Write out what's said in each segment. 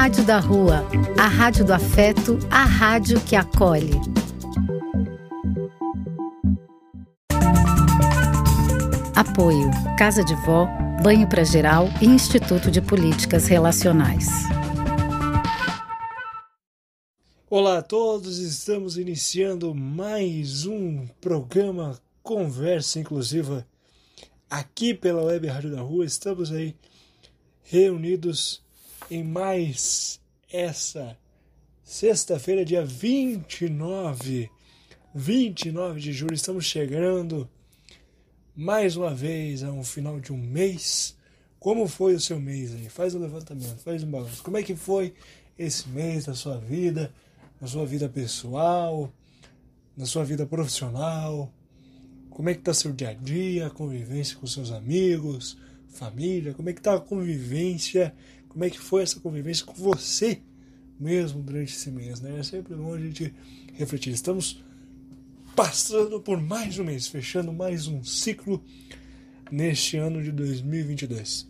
Rádio da Rua, a rádio do afeto, a rádio que acolhe. Apoio: Casa de Vó, Banho para Geral e Instituto de Políticas Relacionais. Olá a todos, estamos iniciando mais um programa Conversa Inclusiva aqui pela Web Rádio da Rua. Estamos aí reunidos em mais essa sexta-feira, dia 29, 29 de julho. Estamos chegando mais uma vez a um final de um mês. Como foi o seu mês aí? Faz um levantamento, faz um balanço. Como é que foi esse mês da sua vida, na sua vida pessoal, na sua vida profissional? Como é que está seu dia a dia, a convivência com seus amigos, família? Como é que está a convivência como é que foi essa convivência com você mesmo durante esse mês, né? É sempre bom a gente refletir. Estamos passando por mais um mês, fechando mais um ciclo neste ano de 2022.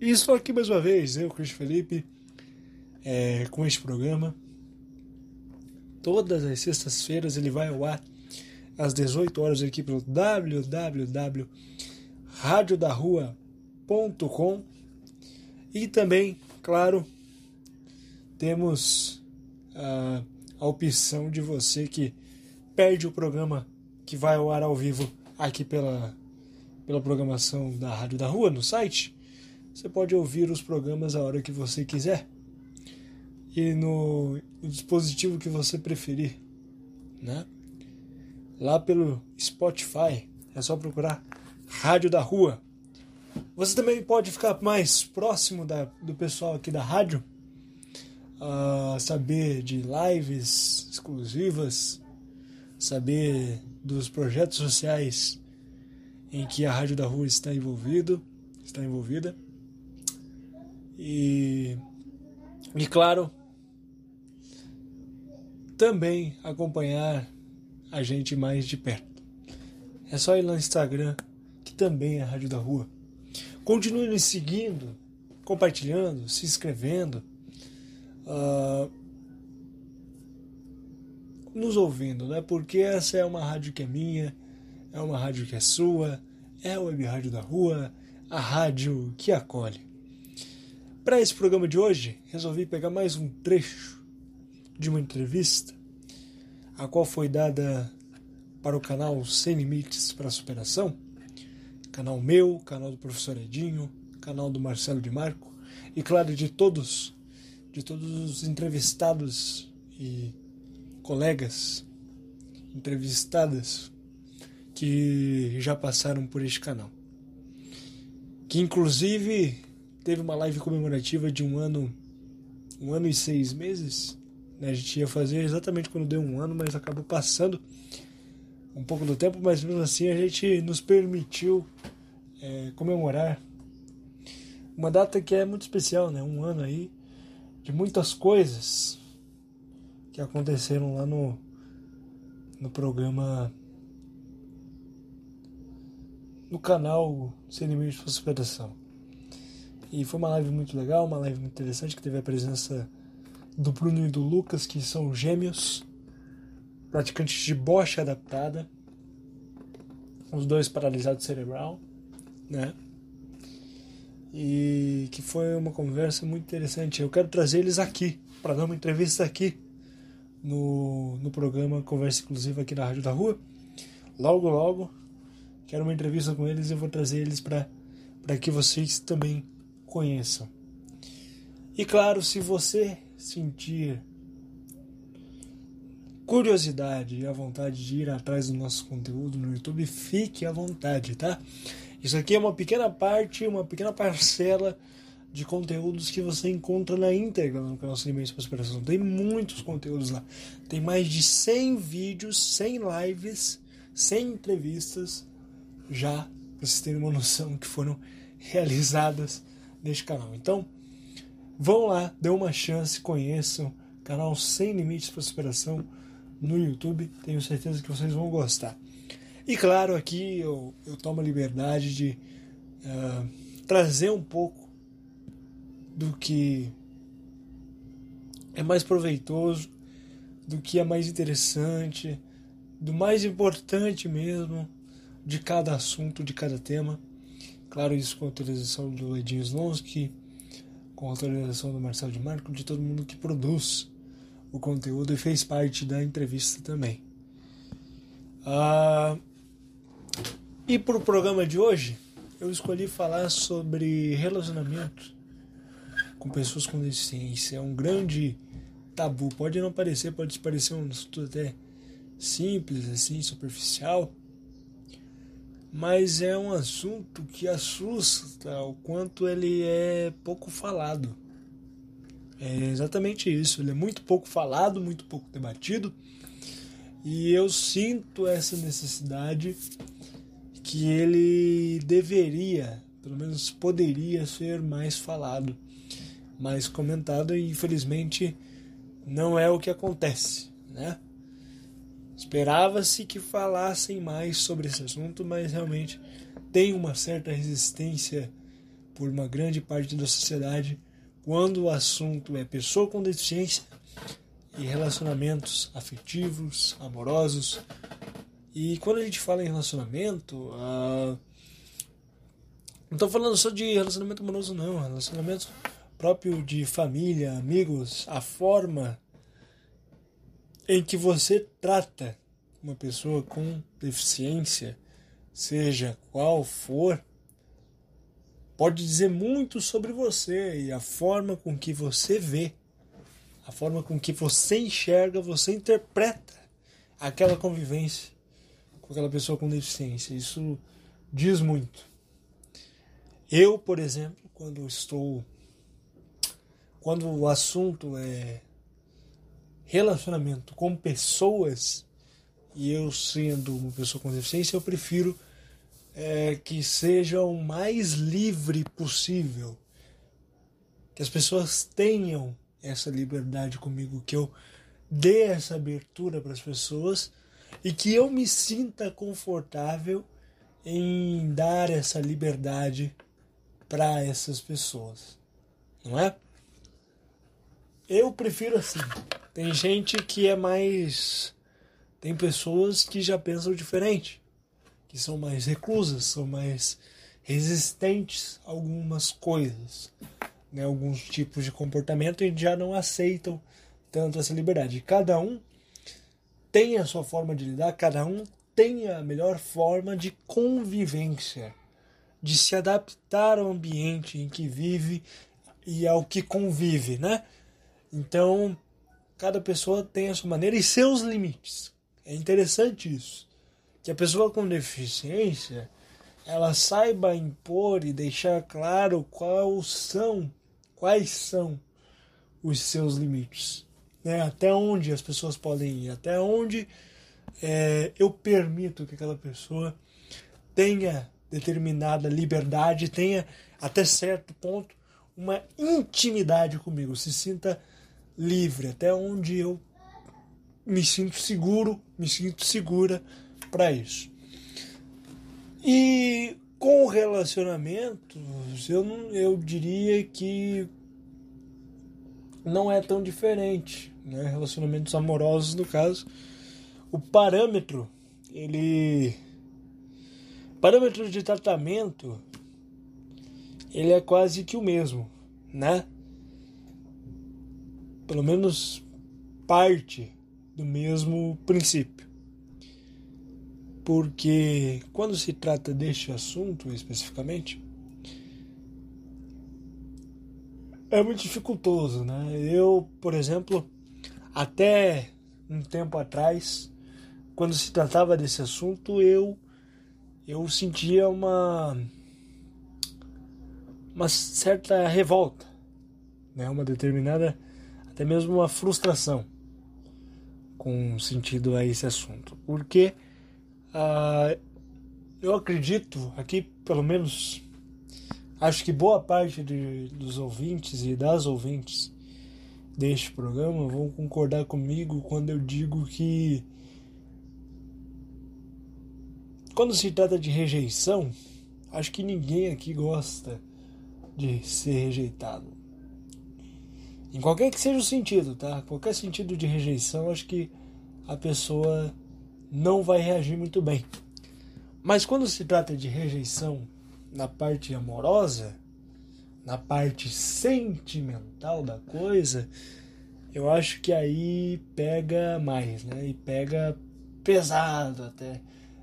E estou aqui mais uma vez, eu, Cris Felipe, é, com este programa. Todas as sextas-feiras ele vai ao ar às 18 horas aqui pelo www.radiodarrua.com e também, claro, temos a, a opção de você que perde o programa que vai ao ar ao vivo aqui pela, pela programação da Rádio da Rua no site. Você pode ouvir os programas a hora que você quiser e no, no dispositivo que você preferir, né? Lá pelo Spotify é só procurar Rádio da Rua. Você também pode ficar mais próximo da, do pessoal aqui da rádio, uh, saber de lives exclusivas, saber dos projetos sociais em que a Rádio da Rua está envolvido, está envolvida. E, e claro, também acompanhar a gente mais de perto. É só ir lá no Instagram, que também é a Rádio da Rua. Continue nos seguindo, compartilhando, se inscrevendo, uh, nos ouvindo, né? Porque essa é uma rádio que é minha, é uma rádio que é sua, é a Web Rádio da Rua, a rádio que acolhe. Para esse programa de hoje, resolvi pegar mais um trecho de uma entrevista, a qual foi dada para o canal Sem Limites para a Superação canal meu, canal do professor Edinho, canal do Marcelo de Marco e claro de todos, de todos os entrevistados e colegas entrevistadas que já passaram por este canal. Que inclusive teve uma live comemorativa de um ano, um ano e seis meses. Né? A gente ia fazer exatamente quando deu um ano, mas acabou passando um pouco do tempo, mas mesmo assim a gente nos permitiu é, comemorar uma data que é muito especial, né? Um ano aí de muitas coisas que aconteceram lá no, no programa no canal Sem Limites para Superação. E foi uma live muito legal, uma live muito interessante que teve a presença do Bruno e do Lucas, que são gêmeos praticantes de bocha adaptada, os dois paralisados cerebral, né? E que foi uma conversa muito interessante. Eu quero trazer eles aqui, para dar uma entrevista aqui no, no programa Conversa Inclusiva aqui na Rádio da Rua. Logo, logo, quero uma entrevista com eles e vou trazer eles para que vocês também conheçam. E claro, se você sentir curiosidade e a vontade de ir atrás do nosso conteúdo no YouTube, fique à vontade, tá? Isso aqui é uma pequena parte, uma pequena parcela de conteúdos que você encontra na íntegra no canal para Superação. Tem muitos conteúdos lá. Tem mais de 100 vídeos, 100 lives, 100 entrevistas já, para vocês terem uma noção que foram realizadas neste canal. Então, vão lá, dê uma chance, conheçam canal Sem Limites para Superação no YouTube. Tenho certeza que vocês vão gostar. E claro, aqui eu, eu tomo a liberdade de uh, trazer um pouco do que é mais proveitoso, do que é mais interessante, do mais importante mesmo de cada assunto, de cada tema. Claro, isso com a autorização do Edinho Slonsky, com a autorização do Marcelo de Marco, de todo mundo que produz o conteúdo e fez parte da entrevista também. Ah, e para o programa de hoje, eu escolhi falar sobre relacionamento com pessoas com deficiência. É um grande tabu. Pode não parecer, pode parecer um assunto até simples, assim, superficial, mas é um assunto que assusta o quanto ele é pouco falado. É exatamente isso, ele é muito pouco falado, muito pouco debatido, e eu sinto essa necessidade que ele deveria, pelo menos poderia ser mais falado, mais comentado, e infelizmente não é o que acontece, né? Esperava-se que falassem mais sobre esse assunto, mas realmente tem uma certa resistência por uma grande parte da sociedade quando o assunto é pessoa com deficiência e relacionamentos afetivos, amorosos. E quando a gente fala em relacionamento, uh, não estou falando só de relacionamento amoroso, não. Relacionamento próprio de família, amigos, a forma em que você trata uma pessoa com deficiência, seja qual for, pode dizer muito sobre você e a forma com que você vê, a forma com que você enxerga, você interpreta aquela convivência com aquela pessoa com deficiência. Isso diz muito. Eu, por exemplo, quando estou. Quando o assunto é relacionamento com pessoas, e eu sendo uma pessoa com deficiência, eu prefiro é, que seja o mais livre possível. Que as pessoas tenham essa liberdade comigo, que eu dê essa abertura para as pessoas e que eu me sinta confortável em dar essa liberdade para essas pessoas. Não é? Eu prefiro assim. Tem gente que é mais. Tem pessoas que já pensam diferente, que são mais reclusas, são mais resistentes a algumas coisas, né? alguns tipos de comportamento e já não aceitam tanto essa liberdade. Cada um tem a sua forma de lidar, cada um tem a melhor forma de convivência, de se adaptar ao ambiente em que vive e ao que convive, né? Então, cada pessoa tem a sua maneira e seus limites. É interessante isso. Que a pessoa com deficiência ela saiba impor e deixar claro quais são, quais são os seus limites. Né? Até onde as pessoas podem ir, até onde é, eu permito que aquela pessoa tenha determinada liberdade, tenha até certo ponto uma intimidade comigo, se sinta livre, até onde eu me sinto seguro, me sinto segura para isso. E com relacionamentos, eu, eu diria que não é tão diferente, né? Relacionamentos amorosos, no caso, o parâmetro, ele parâmetro de tratamento, ele é quase que o mesmo, né? pelo menos parte do mesmo princípio. Porque quando se trata deste assunto especificamente, é muito dificultoso, né? Eu, por exemplo, até um tempo atrás, quando se tratava desse assunto, eu eu sentia uma uma certa revolta, né? Uma determinada até mesmo uma frustração com sentido a esse assunto. Porque uh, eu acredito, aqui pelo menos, acho que boa parte de, dos ouvintes e das ouvintes deste programa vão concordar comigo quando eu digo que quando se trata de rejeição, acho que ninguém aqui gosta de ser rejeitado. Em qualquer que seja o sentido, tá? Qualquer sentido de rejeição, acho que a pessoa não vai reagir muito bem. Mas quando se trata de rejeição na parte amorosa, na parte sentimental da coisa, eu acho que aí pega mais, né? E pega pesado até.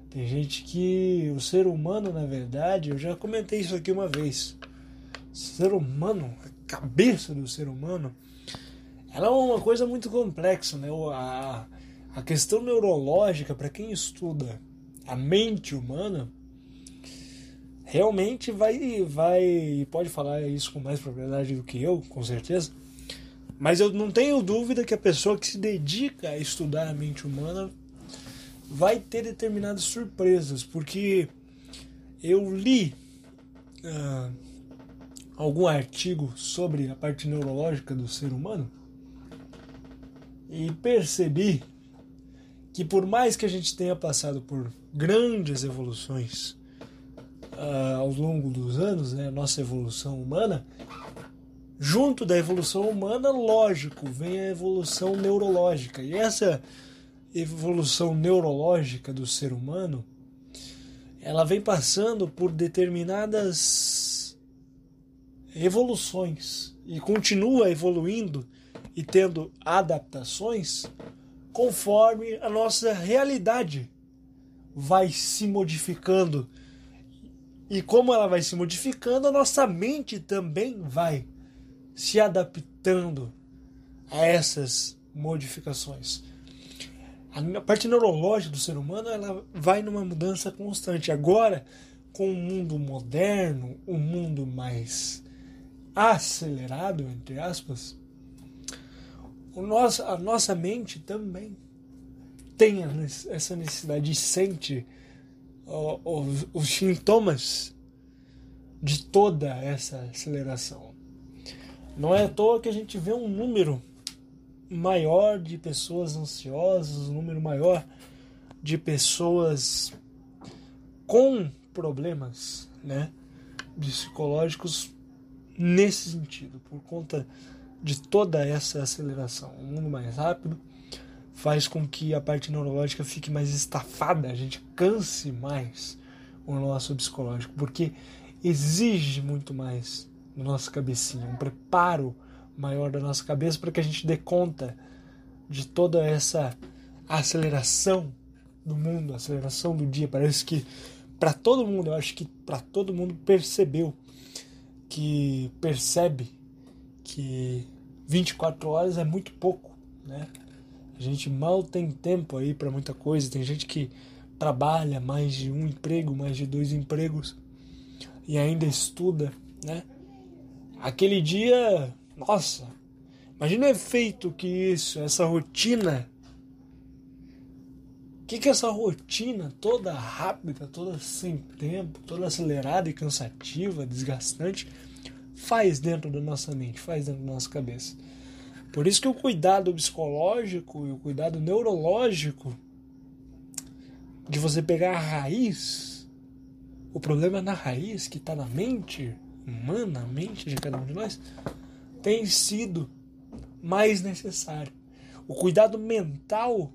Tem gente que o ser humano, na verdade, eu já comentei isso aqui uma vez. O ser humano, a cabeça do ser humano, ela é uma coisa muito complexa, né? A, a questão neurológica, para quem estuda a mente humana, realmente vai, vai, pode falar isso com mais propriedade do que eu, com certeza. Mas eu não tenho dúvida que a pessoa que se dedica a estudar a mente humana vai ter determinadas surpresas, porque eu li uh, algum artigo sobre a parte neurológica do ser humano e percebi que por mais que a gente tenha passado por grandes evoluções uh, ao longo dos anos, né, nossa evolução humana, junto da evolução humana, lógico, vem a evolução neurológica. E essa evolução neurológica do ser humano, ela vem passando por determinadas evoluções e continua evoluindo e tendo adaptações conforme a nossa realidade vai se modificando. E como ela vai se modificando, a nossa mente também vai se adaptando a essas modificações a parte neurológica do ser humano ela vai numa mudança constante. Agora, com o mundo moderno, um mundo mais acelerado, entre aspas, o nosso, a nossa mente também tem essa necessidade e sente os, os sintomas de toda essa aceleração. Não é à toa que a gente vê um número maior de pessoas ansiosas, um número maior de pessoas com problemas, né, psicológicos nesse sentido, por conta de toda essa aceleração. Um mundo mais rápido faz com que a parte neurológica fique mais estafada, a gente canse mais o nosso psicológico, porque exige muito mais no nosso cabecinha, um preparo maior da nossa cabeça para que a gente dê conta de toda essa aceleração do mundo, aceleração do dia. Parece que para todo mundo, eu acho que para todo mundo percebeu que percebe que 24 horas é muito pouco, né? A gente mal tem tempo aí para muita coisa. Tem gente que trabalha mais de um emprego, mais de dois empregos e ainda estuda, né? Aquele dia nossa, imagina o efeito que isso, essa rotina. O que, que essa rotina toda rápida, toda sem tempo, toda acelerada e cansativa, desgastante, faz dentro da nossa mente, faz dentro da nossa cabeça. Por isso que o cuidado psicológico e o cuidado neurológico de você pegar a raiz, o problema na raiz que está na mente humana, na mente de cada um de nós, tem sido mais necessário. O cuidado mental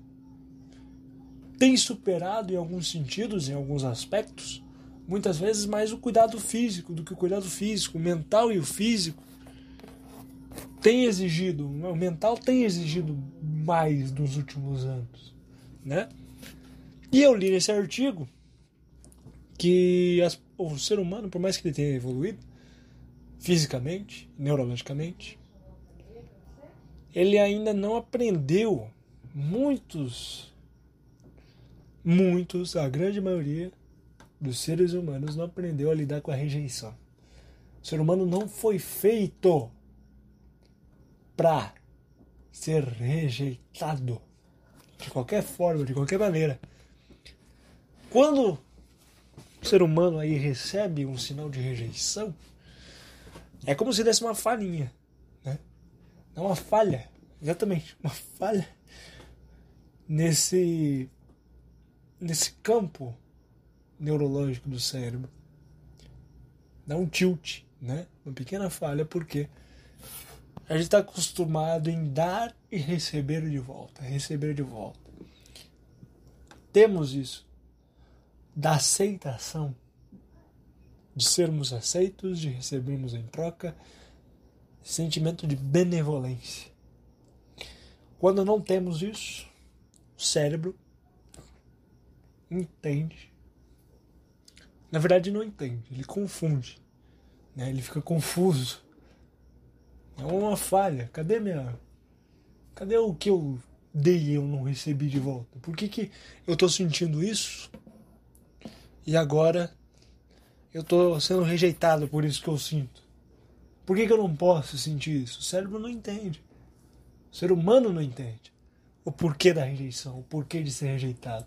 tem superado em alguns sentidos, em alguns aspectos, muitas vezes mais o cuidado físico do que o cuidado físico. O mental e o físico tem exigido, o mental tem exigido mais nos últimos anos, né? E eu li nesse artigo que as, o ser humano, por mais que ele tenha evoluído, fisicamente, neurologicamente, ele ainda não aprendeu muitos, muitos, a grande maioria dos seres humanos não aprendeu a lidar com a rejeição. O ser humano não foi feito para ser rejeitado de qualquer forma, de qualquer maneira. Quando o ser humano aí recebe um sinal de rejeição, é como se desse uma falhinha, né? É uma falha, exatamente, uma falha nesse nesse campo neurológico do cérebro. Dá um tilt, né? Uma pequena falha porque A gente está acostumado em dar e receber de volta, receber de volta. Temos isso da aceitação, de sermos aceitos, de recebermos em troca, sentimento de benevolência. Quando não temos isso, o cérebro entende. Na verdade, não entende, ele confunde. Né? Ele fica confuso. É uma falha. Cadê minha. Cadê o que eu dei e eu não recebi de volta? Por que, que eu estou sentindo isso? E agora eu estou sendo rejeitado por isso que eu sinto. Por que, que eu não posso sentir isso? O cérebro não entende. O ser humano não entende o porquê da rejeição, o porquê de ser rejeitado.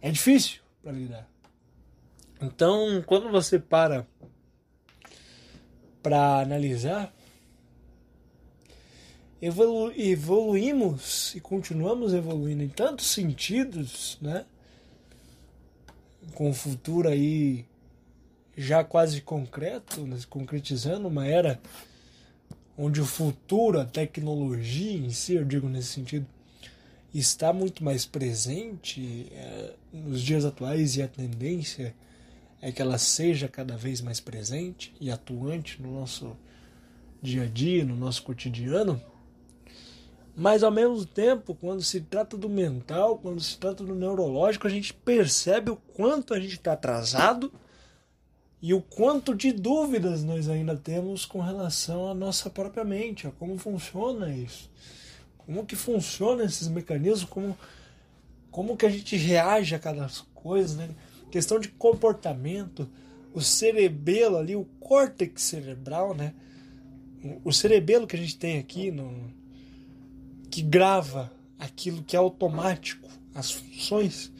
É difícil para lidar. Então, quando você para para analisar, evolu evoluímos e continuamos evoluindo em tantos sentidos, né? Com o futuro aí já quase concreto, né? concretizando uma era onde o futuro, a tecnologia em si, eu digo nesse sentido, está muito mais presente é, nos dias atuais e a tendência é que ela seja cada vez mais presente e atuante no nosso dia a dia, no nosso cotidiano. Mas ao mesmo tempo, quando se trata do mental, quando se trata do neurológico, a gente percebe o quanto a gente está atrasado e o quanto de dúvidas nós ainda temos com relação à nossa própria mente, a como funciona isso, como que funciona esses mecanismos, como, como que a gente reage a cada coisa, né? Questão de comportamento, o cerebelo ali, o córtex cerebral, né? O cerebelo que a gente tem aqui, no, que grava aquilo que é automático, as funções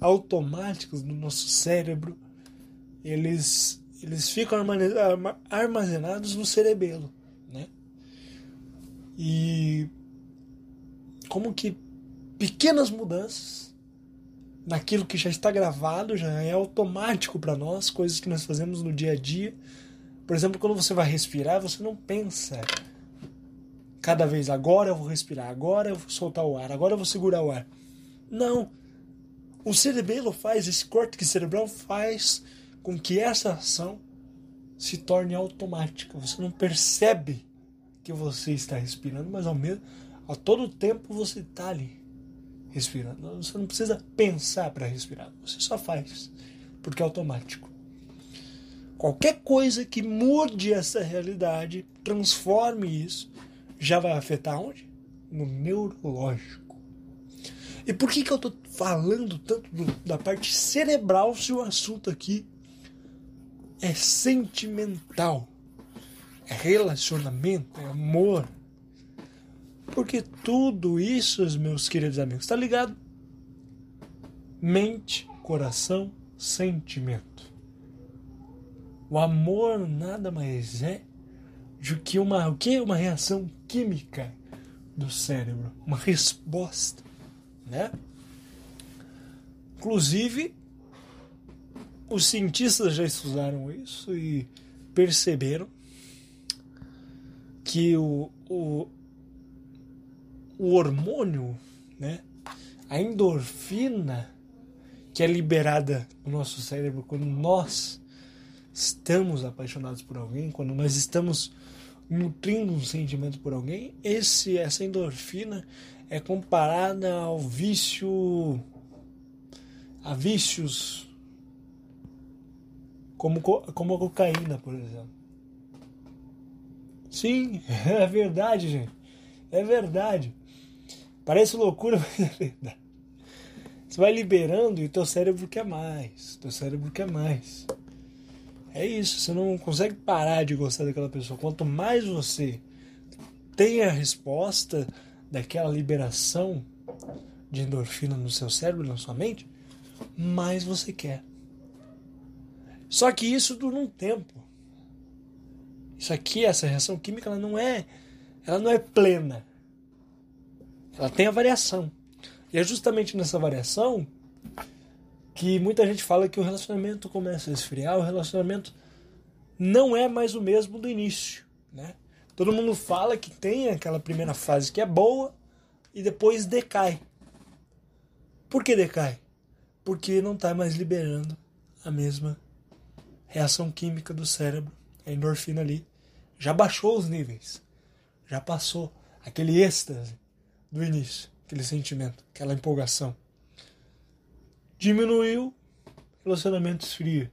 automáticas do nosso cérebro, eles, eles ficam armazenados no cerebelo, né? E como que pequenas mudanças naquilo que já está gravado, já é automático para nós, coisas que nós fazemos no dia a dia. Por exemplo, quando você vai respirar, você não pensa cada vez agora eu vou respirar, agora eu vou soltar o ar, agora eu vou segurar o ar. Não. O cerebelo faz, esse corte cerebral faz com que essa ação se torne automática. Você não percebe que você está respirando, mas ao mesmo a todo tempo você está ali respirando. Você não precisa pensar para respirar, você só faz, porque é automático. Qualquer coisa que mude essa realidade, transforme isso, já vai afetar onde? No neurológico. E por que, que eu estou falando tanto do, da parte cerebral se o assunto aqui é sentimental? É relacionamento, é amor, porque tudo isso, meus queridos amigos, está ligado? Mente, coração, sentimento. O amor nada mais é do que uma, o que? uma reação química do cérebro, uma resposta, né? Inclusive, os cientistas já estudaram isso e perceberam que o, o, o hormônio, né? A endorfina que é liberada no nosso cérebro quando nós estamos apaixonados por alguém, quando nós estamos nutrindo um sentimento por alguém, esse essa endorfina é comparada ao vício a vícios como como a cocaína, por exemplo. Sim, é verdade, gente. É verdade. Parece loucura, mas é verdade. Você vai liberando e teu cérebro quer mais. Teu cérebro quer mais. É isso, você não consegue parar de gostar daquela pessoa. Quanto mais você tem a resposta daquela liberação de endorfina no seu cérebro, na sua mente, mais você quer. Só que isso dura um tempo. Isso aqui, essa reação química, ela não é, ela não é plena. Ela tem a variação. E é justamente nessa variação que muita gente fala que o relacionamento começa a esfriar, o relacionamento não é mais o mesmo do início, né? Todo mundo fala que tem aquela primeira fase que é boa e depois decai. Por que decai? Porque não está mais liberando a mesma reação química do cérebro. A endorfina ali já baixou os níveis. Já passou aquele êxtase do início, aquele sentimento, aquela empolgação. Diminuiu, relacionamento esfria.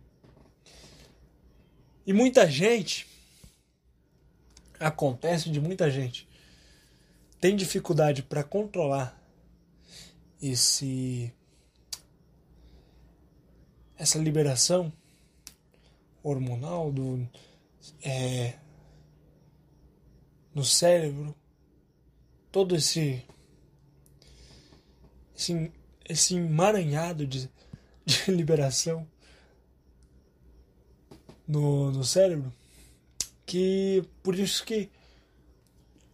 E muita gente acontece de muita gente tem dificuldade para controlar esse essa liberação hormonal do é, no cérebro todo esse esse, esse emaranhado de, de liberação no, no cérebro que por isso que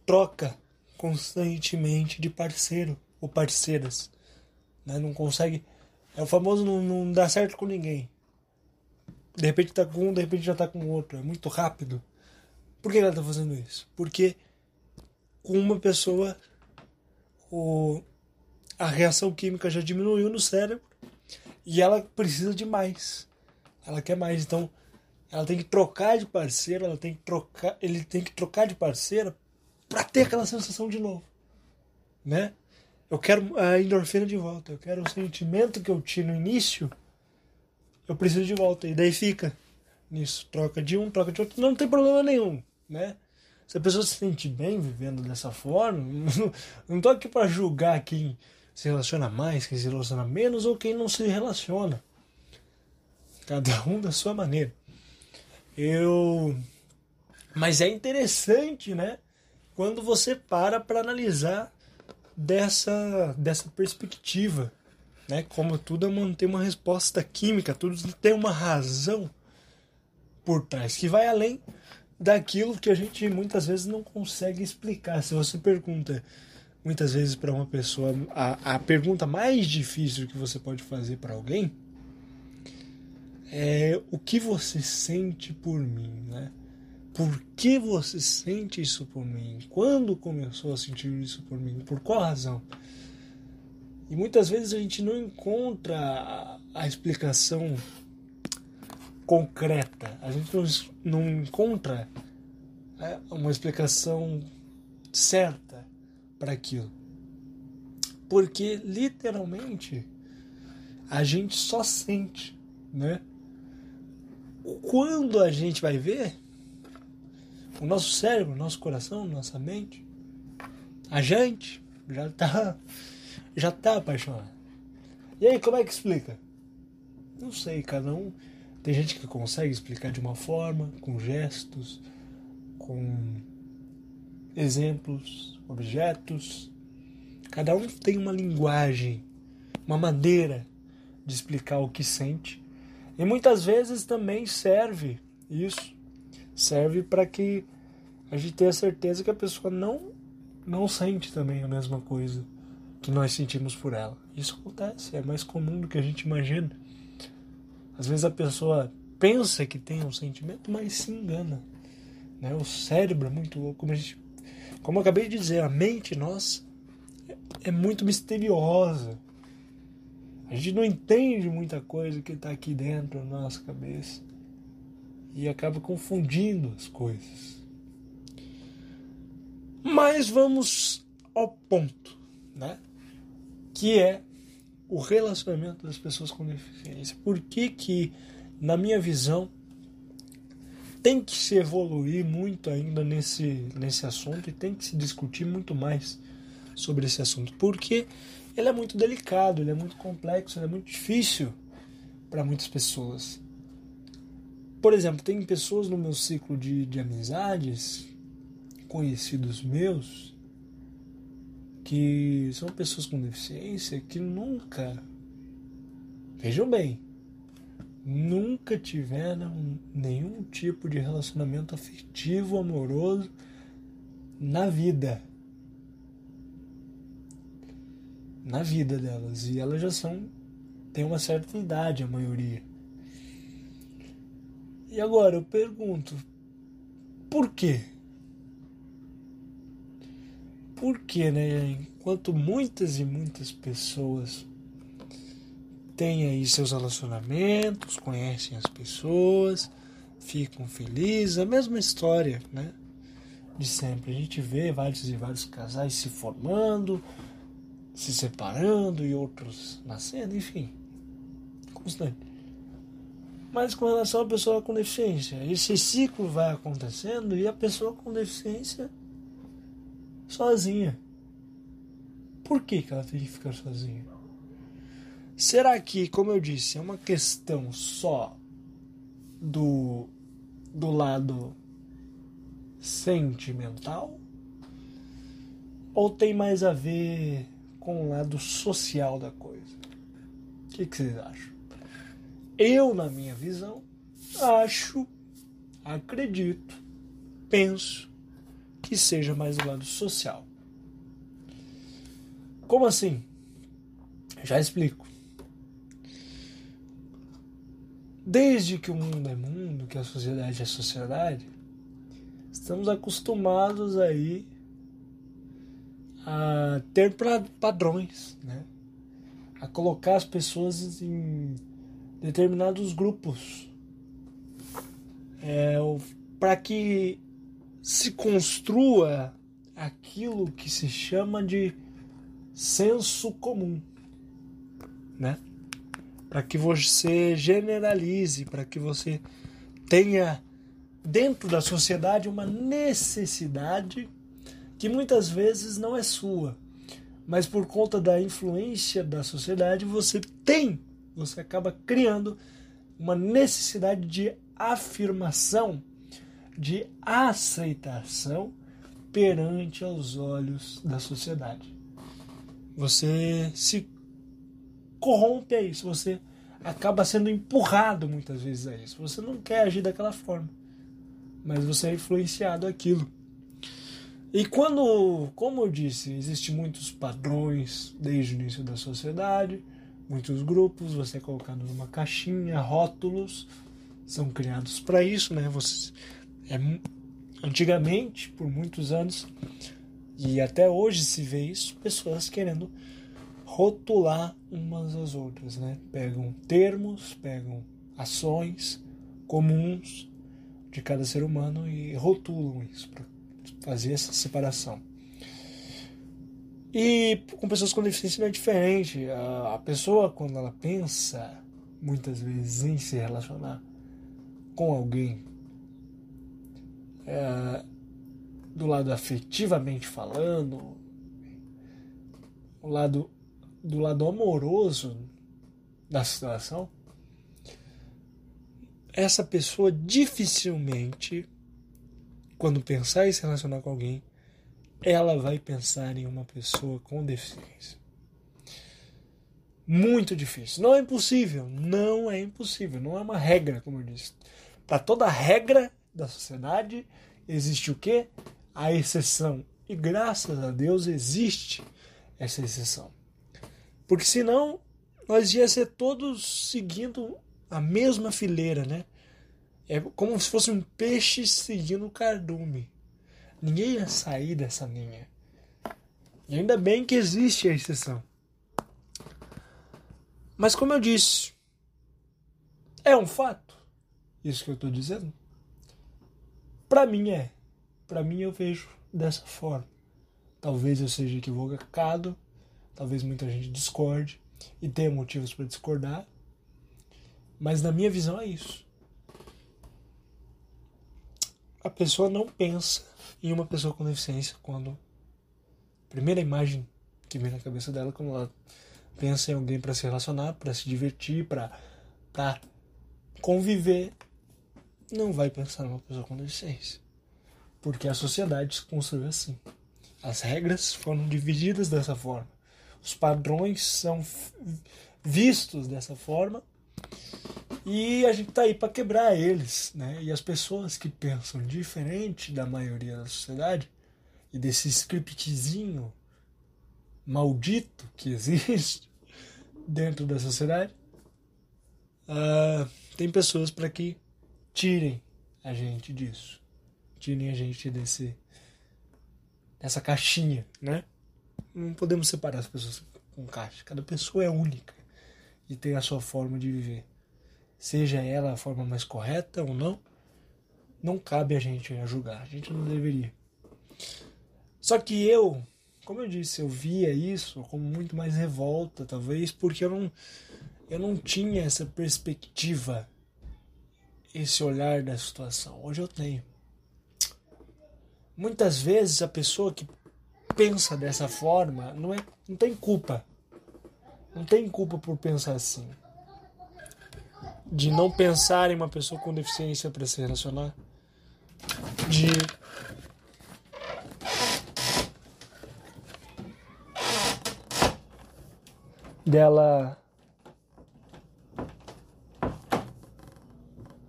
troca constantemente de parceiro ou parceiras. Né? Não consegue. É o famoso não, não dá certo com ninguém. De repente tá com um, de repente já tá com outro. É muito rápido. Por que ela tá fazendo isso? Porque com uma pessoa o, a reação química já diminuiu no cérebro e ela precisa de mais. Ela quer mais. Então ela tem que trocar de parceiro, ela tem que trocar, ele tem que trocar de parceira para ter aquela sensação de novo, né? Eu quero a endorfina de volta, eu quero o sentimento que eu tinha no início, eu preciso de volta e daí fica nisso, troca de um, troca de outro, não tem problema nenhum, né? Se a pessoa se sente bem vivendo dessa forma, não tô aqui para julgar quem se relaciona mais, quem se relaciona menos ou quem não se relaciona. Cada um da sua maneira. Eu. Mas é interessante, né? Quando você para para analisar dessa, dessa perspectiva, né? Como tudo é tem uma resposta química, tudo tem uma razão por trás que vai além daquilo que a gente muitas vezes não consegue explicar. Se você pergunta muitas vezes para uma pessoa a, a pergunta mais difícil que você pode fazer para alguém é o que você sente por mim, né? Por que você sente isso por mim? Quando começou a sentir isso por mim? Por qual razão? E muitas vezes a gente não encontra a, a explicação concreta. A gente não, não encontra é, uma explicação certa para aquilo. Porque literalmente a gente só sente, né? quando a gente vai ver, o nosso cérebro, nosso coração, nossa mente, a gente já tá, já tá apaixonado. E aí, como é que explica? Não sei, cada um. Tem gente que consegue explicar de uma forma, com gestos, com exemplos, objetos. Cada um tem uma linguagem, uma maneira de explicar o que sente e muitas vezes também serve isso, serve para que a gente tenha certeza que a pessoa não não sente também a mesma coisa que nós sentimos por ela. Isso acontece, é mais comum do que a gente imagina. Às vezes a pessoa pensa que tem um sentimento, mas se engana. Né? O cérebro é muito louco. Como, gente, como eu acabei de dizer, a mente nossa é muito misteriosa. A gente não entende muita coisa que está aqui dentro da nossa cabeça e acaba confundindo as coisas. Mas vamos ao ponto, né? Que é o relacionamento das pessoas com deficiência. Por que que, na minha visão, tem que se evoluir muito ainda nesse, nesse assunto e tem que se discutir muito mais sobre esse assunto? Porque ele é muito delicado, ele é muito complexo, ele é muito difícil para muitas pessoas. Por exemplo, tem pessoas no meu ciclo de, de amizades, conhecidos meus, que são pessoas com deficiência que nunca, vejam bem, nunca tiveram nenhum tipo de relacionamento afetivo, amoroso na vida na vida delas e elas já são têm uma certa idade a maioria. E agora eu pergunto, por quê? Porque, né? Enquanto muitas e muitas pessoas têm aí seus relacionamentos, conhecem as pessoas, ficam felizes, a mesma história, né? De sempre. A gente vê vários e vários casais se formando, se separando e outros nascendo, enfim. Constante. Mas com relação à pessoa com deficiência, esse ciclo vai acontecendo e a pessoa com deficiência sozinha. Por que, que ela tem que ficar sozinha? Será que, como eu disse, é uma questão só do, do lado sentimental? Ou tem mais a ver com o lado social da coisa? O que, que vocês acham? Eu, na minha visão, acho, acredito, penso que seja mais do lado social. Como assim? Já explico. Desde que o mundo é mundo, que a sociedade é sociedade, estamos acostumados aí a ter padrões, né? a colocar as pessoas em determinados grupos é, para que se construa aquilo que se chama de senso comum, né? Para que você generalize, para que você tenha dentro da sociedade uma necessidade que muitas vezes não é sua, mas por conta da influência da sociedade você tem, você acaba criando uma necessidade de afirmação de aceitação perante aos olhos da sociedade. Você se corrompe a isso, você acaba sendo empurrado muitas vezes a isso. Você não quer agir daquela forma, mas você é influenciado aquilo. E quando, como eu disse, existem muitos padrões desde o início da sociedade, muitos grupos, você é colocado numa caixinha, rótulos são criados para isso, né? Você é, antigamente, por muitos anos, e até hoje se vê isso, pessoas querendo rotular umas às outras, né? Pegam termos, pegam ações comuns de cada ser humano e rotulam isso para fazer essa separação. E com pessoas com deficiência não é diferente. A pessoa, quando ela pensa muitas vezes em se relacionar com alguém é, do lado afetivamente falando, o lado do lado amoroso da situação, essa pessoa dificilmente, quando pensar em se relacionar com alguém, ela vai pensar em uma pessoa com deficiência. Muito difícil. Não é impossível. Não é impossível. Não é uma regra, como eu disse. Para toda regra da sociedade existe o quê? A exceção. E graças a Deus existe essa exceção. Porque senão nós ia ser todos seguindo a mesma fileira, né? É como se fosse um peixe seguindo o cardume. Ninguém ia sair dessa linha. E ainda bem que existe a exceção. Mas como eu disse, é um fato. Isso que eu estou dizendo. Para mim é. Para mim eu vejo dessa forma. Talvez eu seja equivocado, talvez muita gente discorde e tenha motivos para discordar, mas na minha visão é isso. A pessoa não pensa em uma pessoa com deficiência quando a primeira imagem que vem na cabeça dela quando ela pensa em alguém para se relacionar, para se divertir, para conviver, não vai pensar numa pessoa com deficiência. Porque a sociedade se construiu assim. As regras foram divididas dessa forma. Os padrões são vistos dessa forma. E a gente está aí para quebrar eles, né? E as pessoas que pensam diferente da maioria da sociedade e desse scriptzinho maldito que existe dentro da sociedade, uh, tem pessoas para que tirem a gente disso, tirem a gente desse nessa caixinha, né? Não podemos separar as pessoas com caixa. Cada pessoa é única e tem a sua forma de viver. Seja ela a forma mais correta ou não, não cabe a gente a julgar. A gente não deveria. Só que eu, como eu disse, eu via isso como muito mais revolta, talvez, porque eu não, eu não tinha essa perspectiva, esse olhar da situação. Hoje eu tenho. Muitas vezes a pessoa que pensa dessa forma não, é, não tem culpa. Não tem culpa por pensar assim. De não pensar em uma pessoa com deficiência para se relacionar. De dela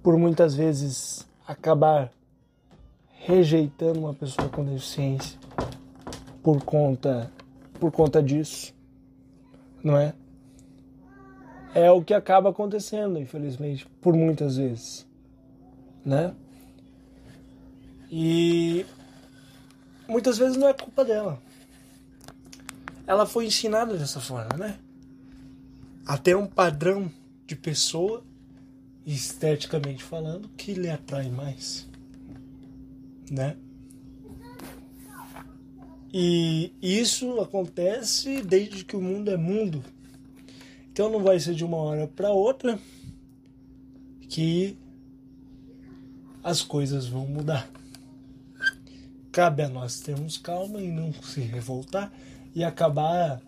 por muitas vezes acabar rejeitando uma pessoa com deficiência por conta por conta disso, não é? É o que acaba acontecendo, infelizmente, por muitas vezes, né? E muitas vezes não é culpa dela. Ela foi ensinada dessa forma, né? Até um padrão de pessoa, esteticamente falando, que lhe atrai mais, né? E isso acontece desde que o mundo é mundo. Então não vai ser de uma hora para outra que as coisas vão mudar. Cabe a nós termos calma e não se revoltar e acabar,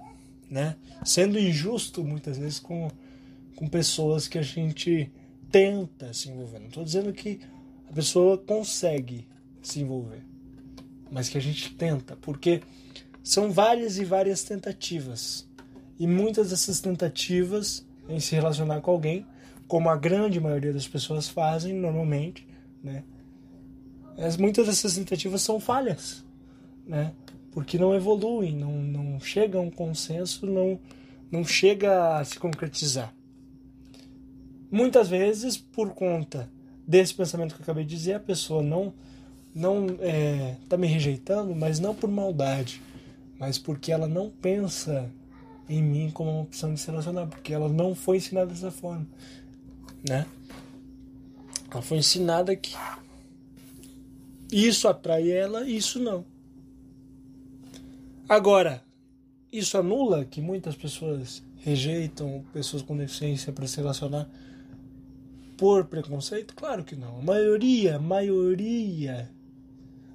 né, sendo injusto muitas vezes com, com pessoas que a gente tenta se envolver. Não estou dizendo que a pessoa consegue se envolver mas que a gente tenta, porque são várias e várias tentativas. E muitas dessas tentativas em se relacionar com alguém, como a grande maioria das pessoas fazem normalmente, né? As, muitas dessas tentativas são falhas, né? Porque não evoluem, não, não chega a um consenso, não, não chega a se concretizar. Muitas vezes, por conta desse pensamento que eu acabei de dizer, a pessoa não não é, tá me rejeitando, mas não por maldade, mas porque ela não pensa em mim como uma opção de se relacionar, porque ela não foi ensinada dessa forma, né? Ela foi ensinada que isso atrai ela, isso não. Agora, isso anula que muitas pessoas rejeitam pessoas com deficiência para se relacionar por preconceito? Claro que não. A maioria, maioria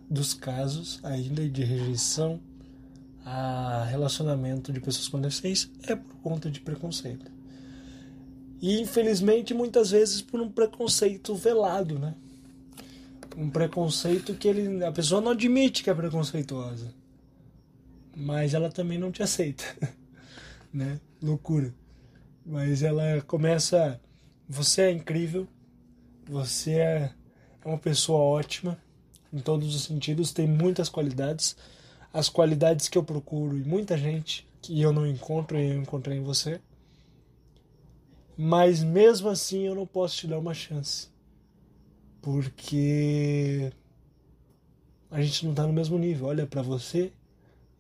dos casos ainda de rejeição a relacionamento de pessoas com deficiência é por conta de preconceito. E infelizmente muitas vezes por um preconceito velado, né? Um preconceito que ele, a pessoa não admite que é preconceituosa, mas ela também não te aceita, né? Loucura. Mas ela começa, você é incrível, você é uma pessoa ótima, em todos os sentidos, tem muitas qualidades. As qualidades que eu procuro e muita gente que eu não encontro e eu encontrei em você. Mas mesmo assim eu não posso te dar uma chance. Porque a gente não está no mesmo nível. Olha para você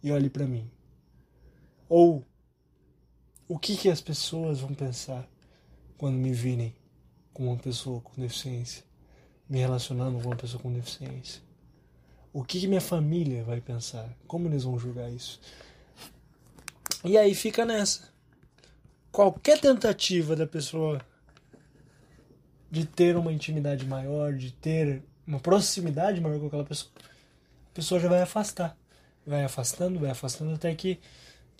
e olhe para mim. Ou o que, que as pessoas vão pensar quando me virem como uma pessoa com deficiência? me relacionando com uma pessoa com deficiência? O que minha família vai pensar? Como eles vão julgar isso? E aí fica nessa. Qualquer tentativa da pessoa de ter uma intimidade maior, de ter uma proximidade maior com aquela pessoa, a pessoa já vai afastar. Vai afastando, vai afastando até que,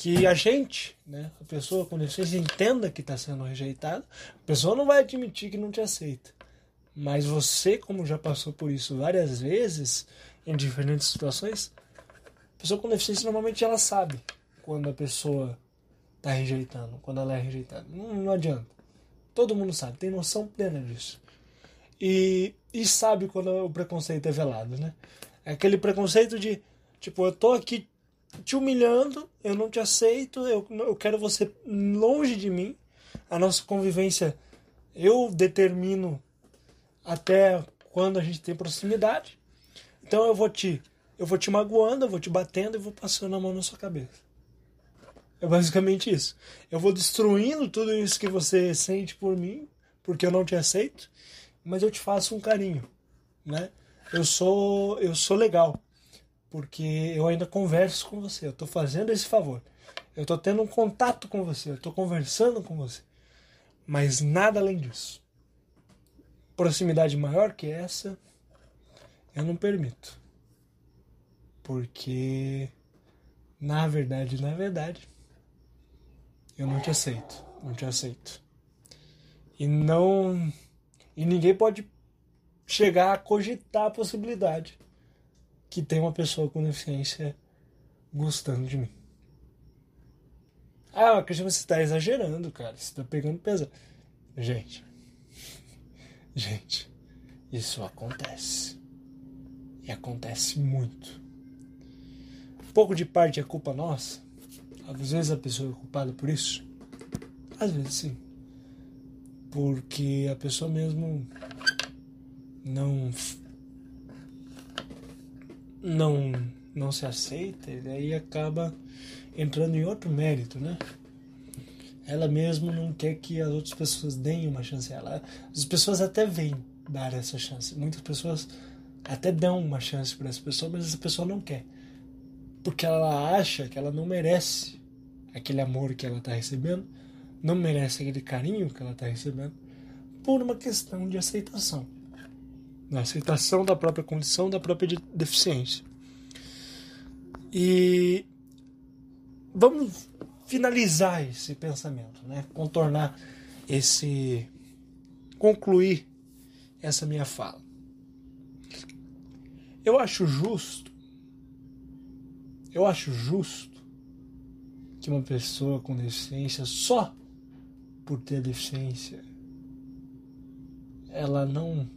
que a gente, né, a pessoa com deficiência, entenda que está sendo rejeitado. A pessoa não vai admitir que não te aceita. Mas você, como já passou por isso várias vezes, em diferentes situações, a pessoa com deficiência normalmente ela sabe quando a pessoa está rejeitando, quando ela é rejeitada. Não, não adianta. Todo mundo sabe, tem noção plena disso. E, e sabe quando o preconceito é velado, né? É aquele preconceito de, tipo, eu tô aqui te humilhando, eu não te aceito, eu, eu quero você longe de mim. A nossa convivência eu determino até quando a gente tem proximidade. Então eu vou te eu vou te magoando, eu vou te batendo e vou passando a mão na sua cabeça. É basicamente isso. Eu vou destruindo tudo isso que você sente por mim, porque eu não te aceito, mas eu te faço um carinho, né? Eu sou eu sou legal, porque eu ainda converso com você, eu tô fazendo esse favor. Eu tô tendo um contato com você, eu tô conversando com você. Mas nada além disso. Proximidade maior que essa, eu não permito. Porque na verdade, na verdade, eu não te aceito. Não te aceito. E não. E ninguém pode chegar a cogitar a possibilidade que tem uma pessoa com deficiência gostando de mim. Ah, Cristian, você está exagerando, cara. Você está pegando pesado. Gente. Gente. Isso acontece. E acontece muito. Um pouco de parte é culpa nossa. Às vezes a pessoa é culpada por isso? Às vezes sim. Porque a pessoa mesmo não não não se aceita e daí acaba entrando em outro mérito, né? Ela mesmo não quer que as outras pessoas deem uma chance a ela. As pessoas até vêm dar essa chance. Muitas pessoas até dão uma chance para essa pessoa, mas essa pessoa não quer. Porque ela acha que ela não merece aquele amor que ela está recebendo, não merece aquele carinho que ela está recebendo, por uma questão de aceitação. Da aceitação da própria condição, da própria deficiência. E vamos finalizar esse pensamento, né? contornar esse. concluir essa minha fala. Eu acho justo, eu acho justo que uma pessoa com deficiência, só por ter deficiência, ela não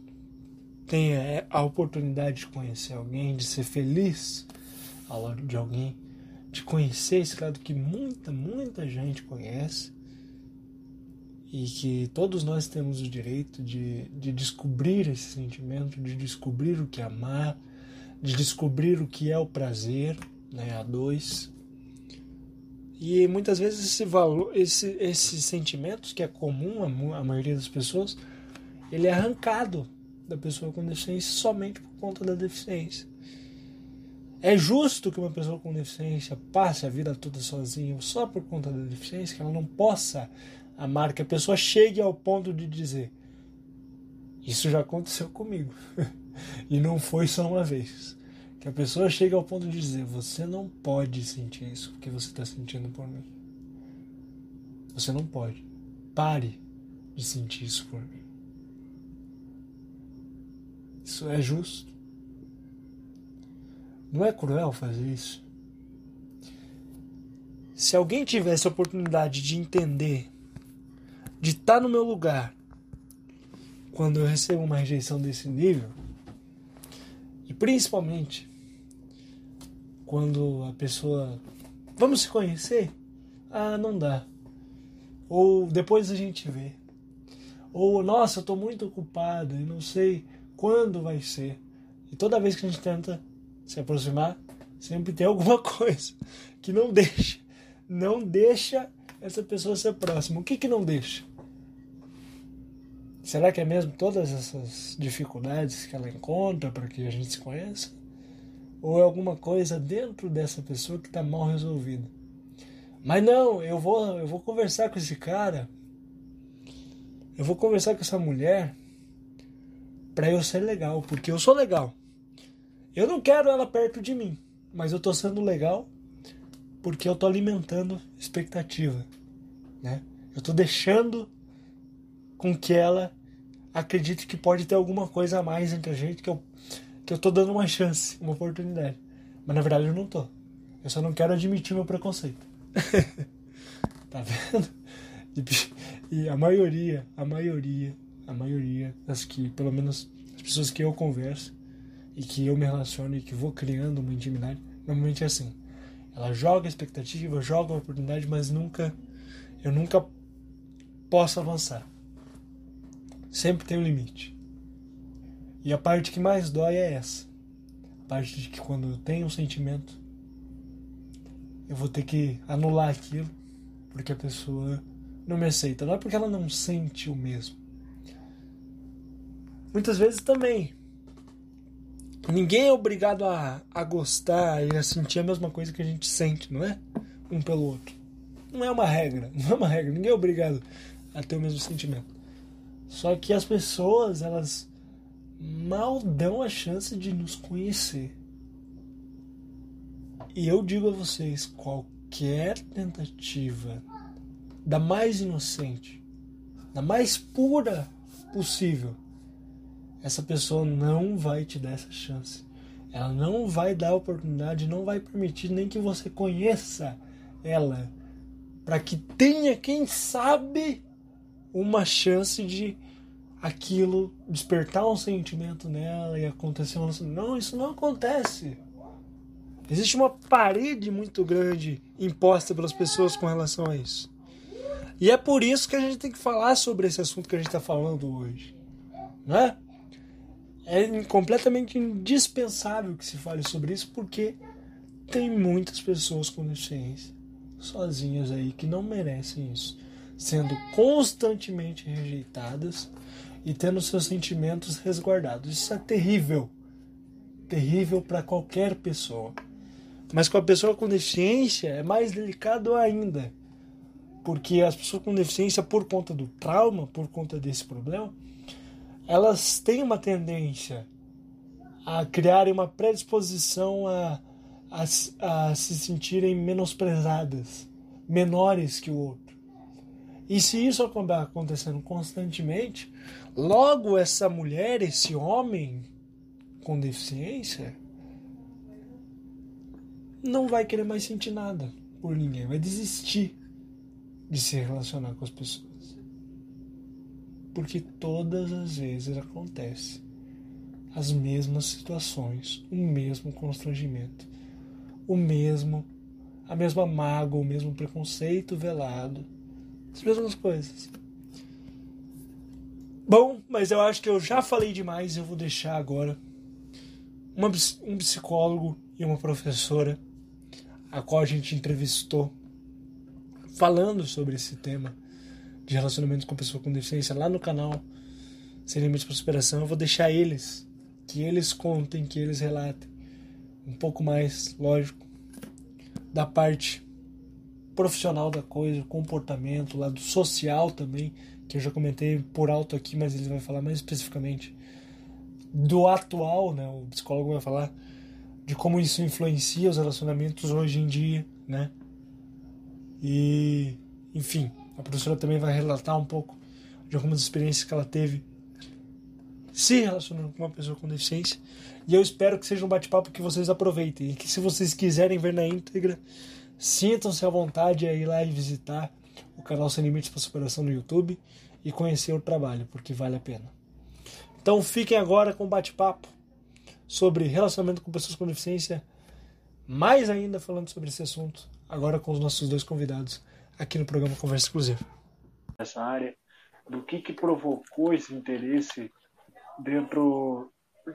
tenha a oportunidade de conhecer alguém, de ser feliz ao lado de alguém, de conhecer esse lado que muita, muita gente conhece e que todos nós temos o direito de, de descobrir esse sentimento, de descobrir o que é amar, de descobrir o que é o prazer, né, a dois. E muitas vezes esse valor, esse, esses sentimentos que é comum à, maioria das pessoas, ele é arrancado da pessoa com deficiência somente por conta da deficiência. É justo que uma pessoa com deficiência passe a vida toda sozinha só por conta da deficiência, que ela não possa amar, que a pessoa chegue ao ponto de dizer: Isso já aconteceu comigo. e não foi só uma vez. Que a pessoa chega ao ponto de dizer: Você não pode sentir isso porque você está sentindo por mim. Você não pode. Pare de sentir isso por mim. Isso é justo. Não é cruel fazer isso? Se alguém tivesse a oportunidade de entender, de estar no meu lugar, quando eu recebo uma rejeição desse nível, e principalmente quando a pessoa. Vamos se conhecer? Ah, não dá. Ou depois a gente vê. Ou, nossa, eu tô muito ocupado e não sei quando vai ser. E toda vez que a gente tenta se aproximar, sempre tem alguma coisa que não deixa. Não deixa essa pessoa ser próxima. O que que não deixa? Será que é mesmo todas essas dificuldades que ela encontra para que a gente se conheça? ou é alguma coisa dentro dessa pessoa que está mal resolvida. Mas não, eu vou, eu vou conversar com esse cara, eu vou conversar com essa mulher para eu ser legal, porque eu sou legal. Eu não quero ela perto de mim, mas eu tô sendo legal porque eu tô alimentando expectativa, né? Eu tô deixando com que ela acredite que pode ter alguma coisa a mais entre a gente que eu que eu tô dando uma chance, uma oportunidade. Mas na verdade eu não tô. Eu só não quero admitir meu preconceito. tá vendo? E, e, a maioria, a maioria, a maioria das que, pelo menos as pessoas que eu converso e que eu me relaciono e que vou criando uma intimidade, normalmente é assim. Ela joga a expectativa, joga a oportunidade, mas nunca, eu nunca posso avançar. Sempre tem um limite. E a parte que mais dói é essa. parte de que quando eu tenho um sentimento, eu vou ter que anular aquilo, porque a pessoa não me aceita. Não é porque ela não sente o mesmo. Muitas vezes também. Ninguém é obrigado a, a gostar e a sentir a mesma coisa que a gente sente, não é? Um pelo outro. Não é uma regra, não é uma regra. Ninguém é obrigado a ter o mesmo sentimento. Só que as pessoas, elas mal dão a chance de nos conhecer. E eu digo a vocês, qualquer tentativa da mais inocente, da mais pura possível, essa pessoa não vai te dar essa chance. Ela não vai dar a oportunidade, não vai permitir nem que você conheça ela, para que tenha, quem sabe, uma chance de aquilo despertar um sentimento nela e acontecer um Não, isso não acontece. Existe uma parede muito grande imposta pelas pessoas com relação a isso. E é por isso que a gente tem que falar sobre esse assunto que a gente está falando hoje. Né? É completamente indispensável que se fale sobre isso porque tem muitas pessoas com deficiência sozinhas aí que não merecem isso, sendo constantemente rejeitadas e tendo seus sentimentos resguardados. Isso é terrível. Terrível para qualquer pessoa. Mas com a pessoa com deficiência é mais delicado ainda porque as pessoas com deficiência, por conta do trauma, por conta desse problema, elas têm uma tendência a criarem uma predisposição a, a, a se sentirem menosprezadas, menores que o outro. E se isso acabar acontecendo constantemente, logo essa mulher, esse homem com deficiência, não vai querer mais sentir nada por ninguém, vai desistir de se relacionar com as pessoas. Porque todas as vezes acontece as mesmas situações, o mesmo constrangimento, o mesmo a mesma mágoa, o mesmo preconceito velado, as mesmas coisas. Bom, mas eu acho que eu já falei demais, eu vou deixar agora uma, um psicólogo e uma professora a qual a gente entrevistou falando sobre esse tema de relacionamentos com pessoa com deficiência lá no canal Sem Limites Prosperação. Eu vou deixar eles, que eles contem, que eles relatem um pouco mais, lógico, da parte profissional da coisa, comportamento, lado social também, que eu já comentei por alto aqui, mas ele vai falar mais especificamente do atual, né? O psicólogo vai falar de como isso influencia os relacionamentos hoje em dia, né? E, enfim, a professora também vai relatar um pouco de algumas experiências que ela teve se relacionando com uma pessoa com deficiência. E eu espero que seja um bate-papo que vocês aproveitem. E que se vocês quiserem ver na íntegra, sintam-se à vontade a ir lá e visitar o canal Sem Limites para Superação no YouTube e conhecer o trabalho, porque vale a pena. Então fiquem agora com o bate-papo sobre relacionamento com pessoas com deficiência, mais ainda falando sobre esse assunto agora com os nossos dois convidados aqui no programa Conversa Exclusiva. Essa área, do que, que provocou esse interesse dentro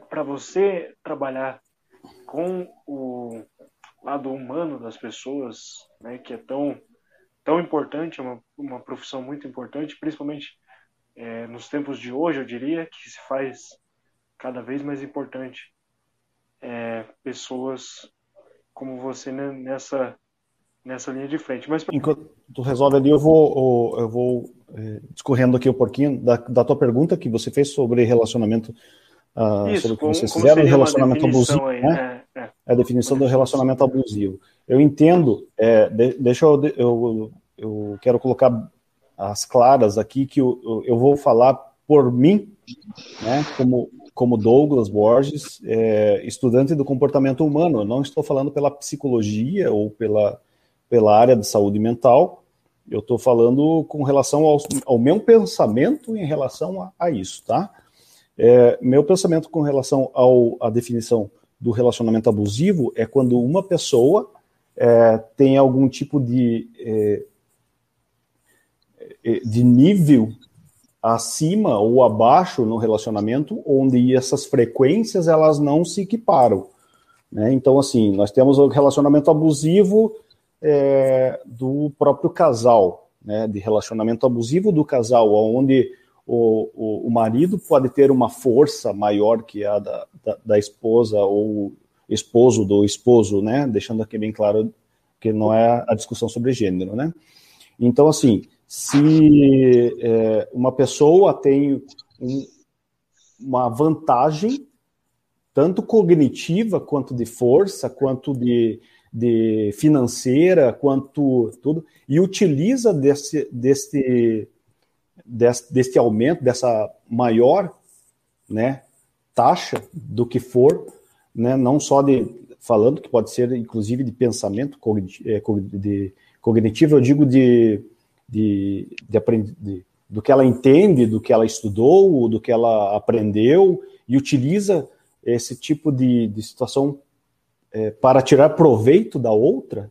para você trabalhar com o lado humano das pessoas, né, que é tão tão importante, é uma, uma profissão muito importante, principalmente é, nos tempos de hoje, eu diria, que se faz cada vez mais importante é, pessoas como você né, nessa nessa linha de frente. Mas enquanto tu resolve ali, eu vou eu vou é, discorrendo aqui um pouquinho da, da tua pergunta que você fez sobre relacionamento uh, Isso, sobre o que como, vocês fizeram relacionamento abusivo, aí, né? É, é. A definição do relacionamento abusivo. Eu entendo, é, de, deixa eu, eu eu quero colocar as claras aqui que eu, eu vou falar por mim, né, como como Douglas Borges, é, estudante do comportamento humano. Eu não estou falando pela psicologia ou pela pela área de saúde mental. Eu estou falando com relação ao, ao, meu pensamento em relação a, a isso, tá? É, meu pensamento com relação à definição do relacionamento abusivo é quando uma pessoa é, tem algum tipo de, é, é de nível acima ou abaixo no relacionamento, onde essas frequências elas não se equiparam. Né? Então, assim, nós temos o relacionamento abusivo é, do próprio casal, né? de relacionamento abusivo do casal, onde o, o, o, marido pode ter uma força maior que a da, da, da esposa ou esposo do esposo, né? Deixando aqui bem claro que não é a discussão sobre gênero, né? Então, assim, se é, uma pessoa tem um, uma vantagem, tanto cognitiva, quanto de força, quanto de, de financeira, quanto tudo, e utiliza desse, desse, desse, desse aumento, dessa maior né, taxa do que for, né, não só de falando que pode ser inclusive de pensamento é, cognitivo, eu digo de, de, de, de, do que ela entende, do que ela estudou, do que ela aprendeu e utiliza esse tipo de, de situação é, para tirar proveito da outra,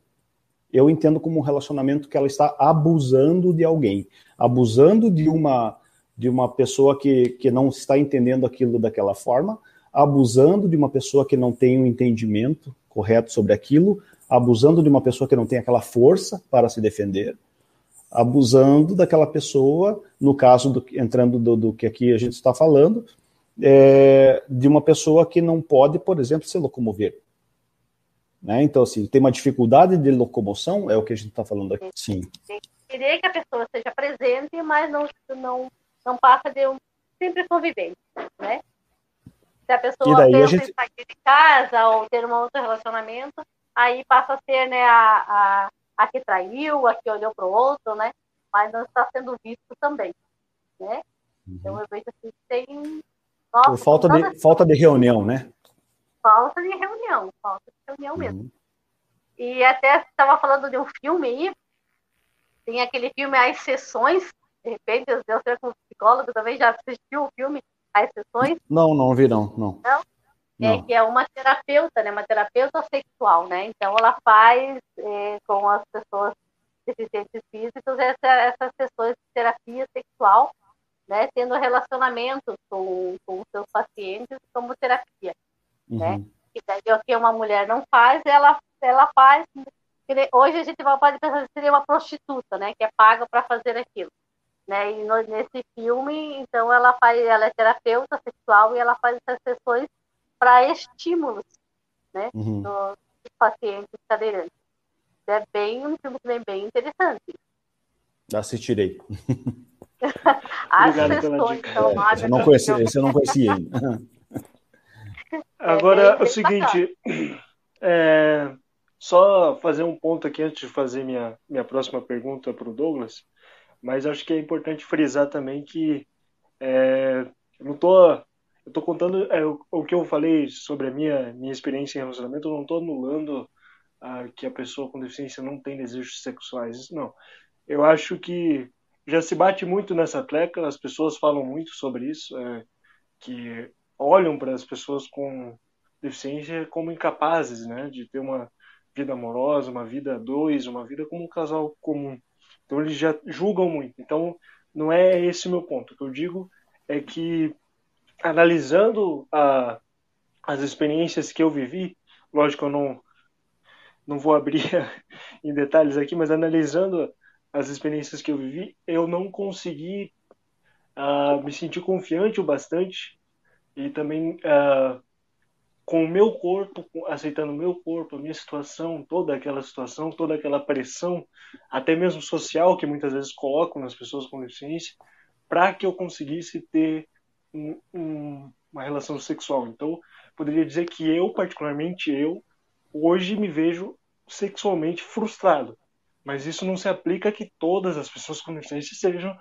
eu entendo como um relacionamento que ela está abusando de alguém, abusando de uma de uma pessoa que, que não está entendendo aquilo daquela forma, abusando de uma pessoa que não tem um entendimento correto sobre aquilo, abusando de uma pessoa que não tem aquela força para se defender, abusando daquela pessoa, no caso, do, entrando do, do que aqui a gente está falando, é, de uma pessoa que não pode, por exemplo, se locomover. Né? Então, assim, tem uma dificuldade de locomoção, é o que a gente está falando aqui. Sim. Querer que a pessoa seja presente, mas não, não, não passa de um simples convivente, né? Se a pessoa pensa a gente... em sair de casa ou ter um outro relacionamento, aí passa a ser né, a, a, a que traiu, a que olhou para o outro, né? Mas não está sendo visto também, né? Uhum. Então eu vejo que tem... Nossa, falta, de, falta de reunião, né? Falta de reunião, falta de reunião uhum. mesmo. E até estava falando de um filme aí, tem aquele filme As Sessões, de repente, eu sei como psicólogo também já assistiu o filme as sessões? Não, não vi não, não. Não? É que é uma terapeuta, né? Uma terapeuta sexual, né? Então ela faz é, com as pessoas deficientes físicos essa, essas sessões de terapia sexual, né? Tendo relacionamentos com, com os seus pacientes como terapia? Uhum. né? E daí o que uma mulher não faz, ela ela faz. Hoje a gente pode pensar que seria uma prostituta, né? Que é paga para fazer aquilo. Né? E no, nesse filme, então, ela faz, ela é terapeuta sexual e ela faz essas sessões para estímulos, né, uhum. dos pacientes cadeirantes. É bem um filme também bem interessante. Assistirei. As sessões são é, esse eu não conhecia, esse eu não conhecia ainda. Agora, é o seguinte, é, só fazer um ponto aqui antes de fazer minha, minha próxima pergunta para o Douglas mas acho que é importante frisar também que é, eu não tô eu tô contando é, o, o, que eu falei sobre a minha minha experiência em relacionamento eu não estou anulando a, que a pessoa com deficiência não tem desejos sexuais isso não. Eu acho que já se bate muito nessa tecla as pessoas falam muito sobre isso é, que olham para as pessoas com deficiência como incapazes né de ter uma vida amorosa uma vida a dois uma vida como um casal comum então eles já julgam muito. Então não é esse o meu ponto. O que eu digo é que analisando a, as experiências que eu vivi, lógico eu não não vou abrir em detalhes aqui, mas analisando as experiências que eu vivi, eu não consegui uh, me sentir confiante o bastante e também uh, com o meu corpo, aceitando o meu corpo, a minha situação, toda aquela situação, toda aquela pressão, até mesmo social que muitas vezes colocam nas pessoas com deficiência, para que eu conseguisse ter um, um, uma relação sexual. Então, poderia dizer que eu, particularmente eu, hoje me vejo sexualmente frustrado. Mas isso não se aplica que todas as pessoas com deficiência sejam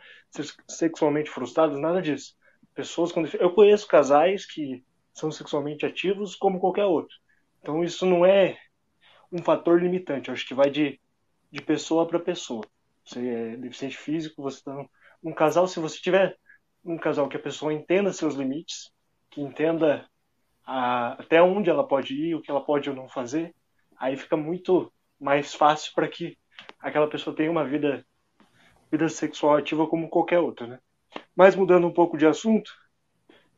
sexualmente frustradas, nada disso. Pessoas com. Eu conheço casais que são sexualmente ativos como qualquer outro. Então isso não é um fator limitante, eu acho que vai de, de pessoa para pessoa. Você é deficiente físico, você está num casal, se você tiver um casal que a pessoa entenda seus limites, que entenda a, até onde ela pode ir, o que ela pode ou não fazer, aí fica muito mais fácil para que aquela pessoa tenha uma vida vida sexual ativa como qualquer outra, né? Mas mudando um pouco de assunto,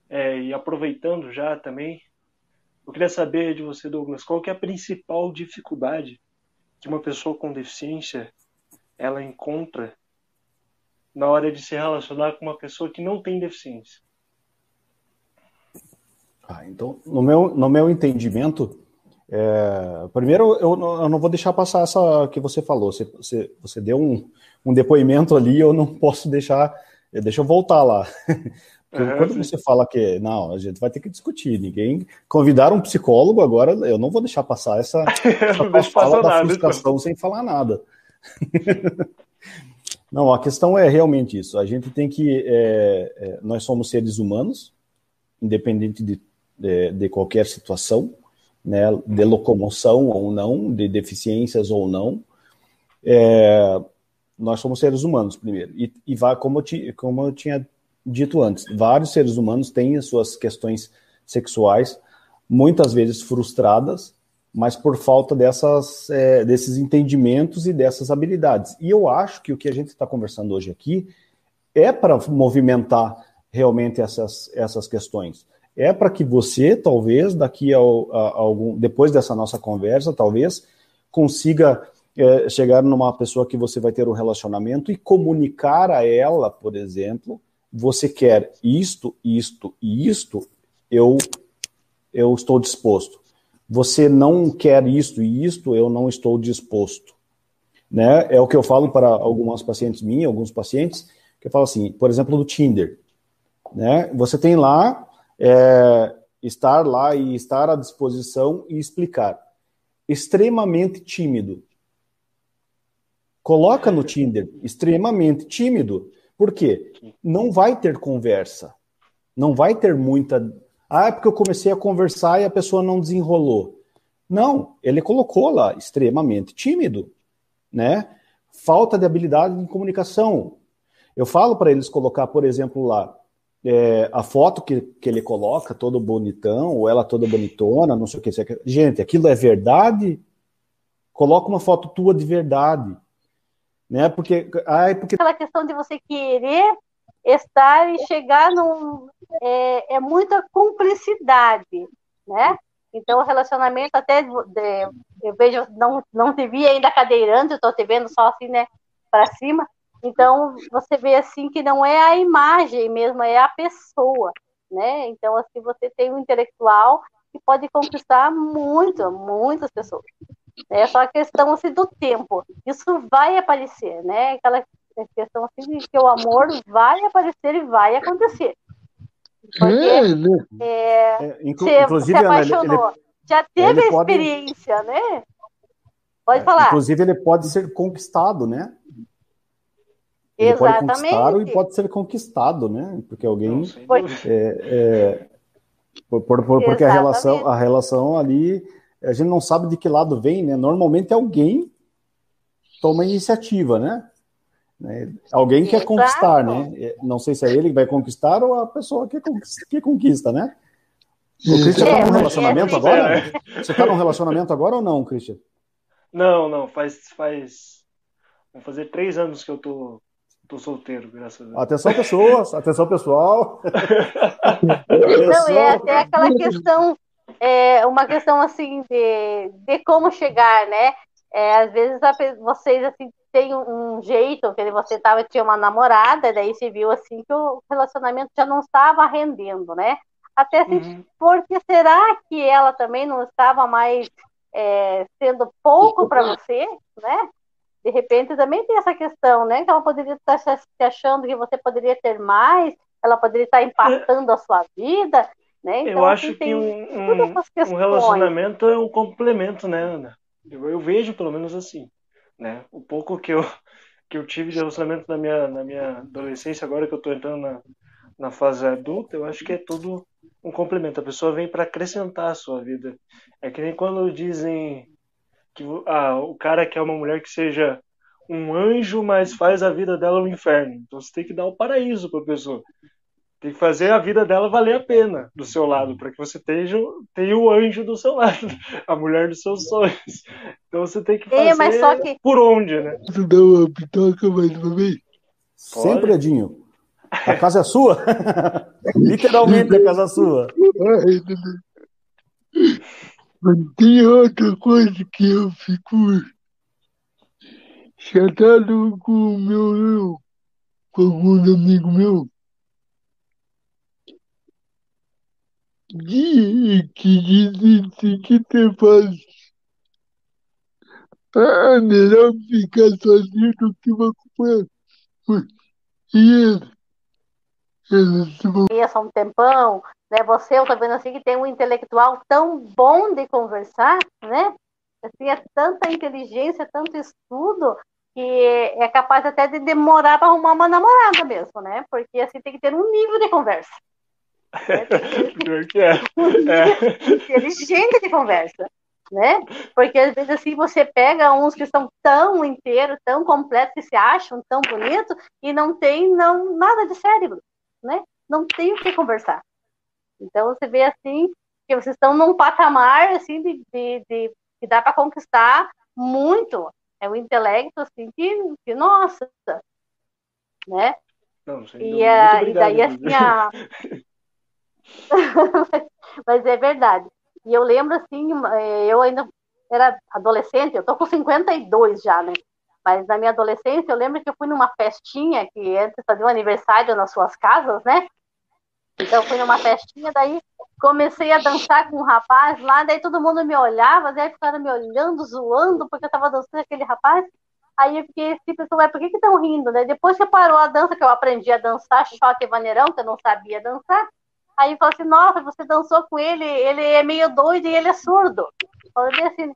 é, e aproveitando já também Eu queria saber de você, Douglas, qual que é a principal dificuldade que uma pessoa com deficiência ela encontra na hora de se relacionar com uma pessoa que não tem deficiência? Ah, então, no meu, no meu entendimento, é, primeiro eu, eu, não vou deixar passar essa que você falou. Você, você, você deu um, um depoimento ali, eu não posso deixar. Deixa eu voltar lá. Uhum, quando sim. você fala que não, a gente vai ter que discutir, ninguém convidar um psicólogo agora, eu não vou deixar passar essa, essa fala da nada, frustração então. sem falar nada. não, a questão é realmente isso. A gente tem que, é, é, nós somos seres humanos, independente de, de, de qualquer situação, né, de locomoção ou não, de deficiências ou não. É, nós somos seres humanos primeiro e, e vai como eu, ti, como eu tinha dito antes, vários seres humanos têm as suas questões sexuais, muitas vezes frustradas, mas por falta dessas, é, desses entendimentos e dessas habilidades. E eu acho que o que a gente está conversando hoje aqui é para movimentar realmente essas, essas questões. É para que você, talvez, daqui a, a, a, algum, depois dessa nossa conversa, talvez, consiga é, chegar numa pessoa que você vai ter um relacionamento e comunicar a ela, por exemplo, você quer isto, isto e isto, eu, eu estou disposto. Você não quer isto e isto, eu não estou disposto. Né? É o que eu falo para algumas pacientes minhas, alguns pacientes, que eu falo assim, por exemplo, do Tinder. Né? Você tem lá, é, estar lá e estar à disposição e explicar. Extremamente tímido. Coloca no Tinder, extremamente tímido por quê? Não vai ter conversa. Não vai ter muita. Ah, é porque eu comecei a conversar e a pessoa não desenrolou. Não, ele colocou lá extremamente tímido, né? Falta de habilidade de comunicação. Eu falo para eles colocar, por exemplo, lá é, a foto que, que ele coloca, todo bonitão, ou ela toda bonitona, não sei o que. Gente, aquilo é verdade? Coloca uma foto tua de verdade né? Porque, ai, porque aquela questão de você querer estar e chegar num é, é muita cumplicidade, né? Então o relacionamento até de, eu vejo não não te vi ainda cadeirando, estou te vendo só assim, né, para cima. Então você vê assim que não é a imagem mesmo, é a pessoa, né? Então assim você tem um intelectual que pode conquistar muito, muitas pessoas. É só a questão assim, do tempo. Isso vai aparecer, né? Aquela questão assim de que o amor vai aparecer e vai acontecer. Porque é, né? é, é, inclu você inclusive, se apaixonou, ele, já teve a experiência, pode... né? Pode é, falar. Inclusive, ele pode ser conquistado, né? Ele Exatamente. pode conquistar e pode ser conquistado, né? Porque alguém. É, é, por, por, porque a relação, a relação ali a gente não sabe de que lado vem, né? Normalmente alguém toma iniciativa, né? né? Alguém quer conquistar, né? É, não sei se é ele que vai conquistar ou a pessoa que conquista, que conquista né? O Christian está é, num relacionamento é, agora? É. Você está num relacionamento agora ou não, Christian? Não, não, faz, faz. Vai fazer três anos que eu tô, tô solteiro, graças a Deus. Atenção, pessoas, atenção, pessoal. Não, é até aquela questão é uma questão assim de, de como chegar, né? É, às vezes a, vocês assim têm um jeito que você tava tinha uma namorada, daí se viu assim que o relacionamento já não estava rendendo, né? Até assim, uhum. porque será que ela também não estava mais é, sendo pouco para você, né? De repente também tem essa questão, né? Que ela poderia estar se achando que você poderia ter mais, ela poderia estar impactando a sua vida. Né? Então, eu acho que um, um, um, relacionamento é um complemento, né, Ana? Eu, eu, vejo pelo menos assim, né? O pouco que eu, que eu tive de relacionamento na minha, na minha adolescência, agora que eu estou entrando na, na fase adulta, eu acho que é tudo um complemento. A pessoa vem para acrescentar a sua vida. É que nem quando dizem que ah, o cara quer uma mulher que seja um anjo, mas faz a vida dela um inferno. Então você tem que dar o paraíso para a pessoa. Tem que fazer a vida dela valer a pena do seu lado, para que você tenha, tenha o anjo do seu lado, a mulher dos seus sonhos. Então você tem que fazer é, mas só que... por onde, né? Você dá uma pitoca mais uma vez? Sempre, Edinho. A casa é sua? Literalmente a casa é sua. Mas tem outra coisa que eu fico chatado com o meu, com alguns amigos meus. Que, que dizem que te faz. É melhor ficar sozinho do que uma acompanhado. E eles, vão. Há um tempão, né? Você, eu tô vendo assim que tem um intelectual tão bom de conversar, né? Assim, é tanta inteligência, tanto estudo, que é capaz até de demorar para arrumar uma namorada mesmo, né? Porque assim tem que ter um nível de conversa. Pior que é. é. Inteligente de conversa, né? Porque às vezes assim você pega uns que são tão inteiros, tão completos, que se acham tão bonitos e não tem não, nada de cérebro, né? Não tem o que conversar. Então você vê assim que vocês estão num patamar assim de, de, de que dá para conquistar muito. É o intelecto assim que, que nossa, né? Não, e, a, e daí assim a... mas é verdade. E eu lembro assim, é, eu ainda era adolescente, eu tô com 52 já, né? Mas na minha adolescência eu lembro que eu fui numa festinha que antes fazia um aniversário nas suas casas, né? Então fui numa festinha, daí comecei a dançar com um rapaz lá, daí todo mundo me olhava, daí ficaram me olhando, zoando, porque eu tava dançando com aquele rapaz. Aí eu fiquei assim, pensando, por que que estão rindo, né? Depois que parou a dança, que eu aprendi a dançar choque e vaneirão, que eu não sabia dançar, aí falou assim, nossa, você dançou com ele, ele é meio doido e ele é surdo. Assim,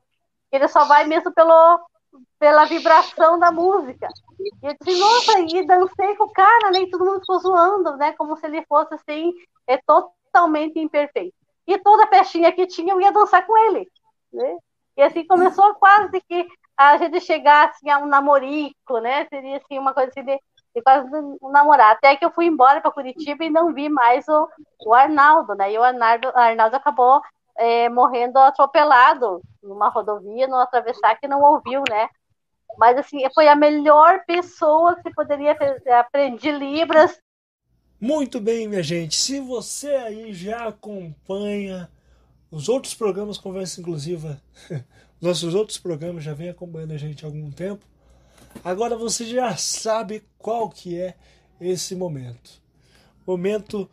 ele só vai mesmo pelo, pela vibração da música. E eu disse, nossa, e dancei com o cara, né? E todo mundo ficou zoando, né? Como se ele fosse assim, é totalmente imperfeito. E toda festinha que tinha, eu ia dançar com ele. Né? E assim começou quase que a gente chegar assim, a um namorico, né? Seria assim, uma coisa assim de, de quase um namorar. Até que eu fui embora para Curitiba e não vi mais o, o Arnaldo, né? E o Arnaldo, Arnaldo acabou é, morrendo atropelado numa rodovia, no atravessar que não ouviu, né? Mas assim, foi a melhor pessoa que poderia aprender Libras. Muito bem, minha gente. Se você aí já acompanha os outros programas Conversa Inclusiva, nossos outros programas já vem acompanhando a gente há algum tempo. Agora você já sabe qual que é esse momento. Momento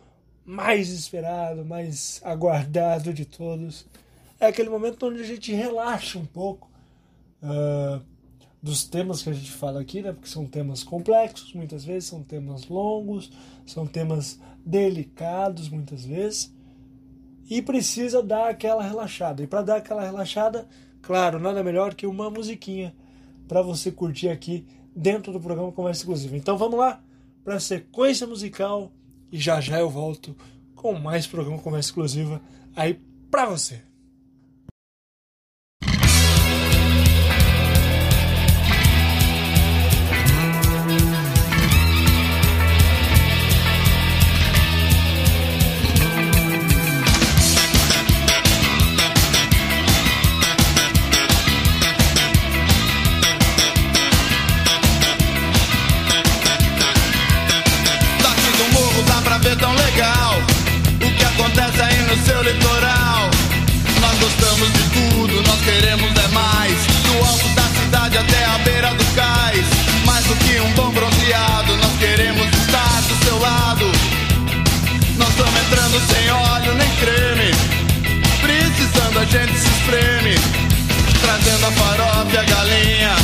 mais esperado, mais aguardado de todos. É aquele momento onde a gente relaxa um pouco uh, dos temas que a gente fala aqui, né? Porque são temas complexos, muitas vezes são temas longos, são temas delicados, muitas vezes, e precisa dar aquela relaxada. E para dar aquela relaxada, claro, nada melhor que uma musiquinha para você curtir aqui dentro do programa Conversa Exclusiva. Então vamos lá para a sequência musical e já já eu volto com mais programa Conversa Exclusiva aí para você. gente se espreme, trazendo a farofa e a galinha,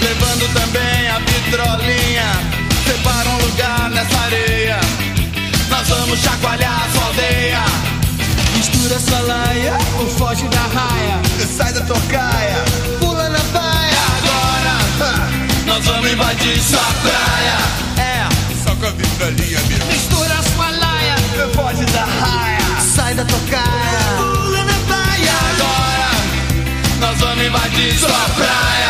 levando também a vitrolinha. Separa um lugar nessa areia, nós vamos chacoalhar a sua aldeia. Mistura essa laia, ou foge da raia, sai da tocaia, pula na baia. Agora, nós vamos invadir sua praia. invadir sua praia.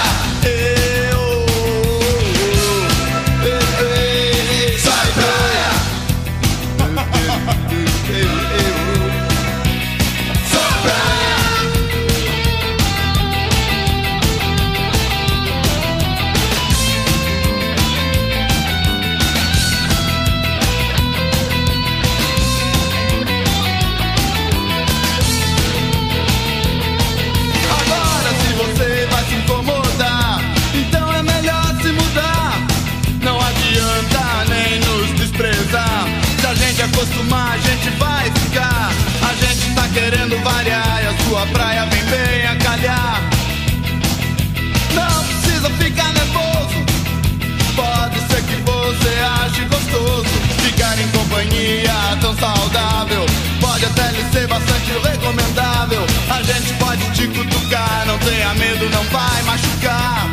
Tenha medo, não vai machucar.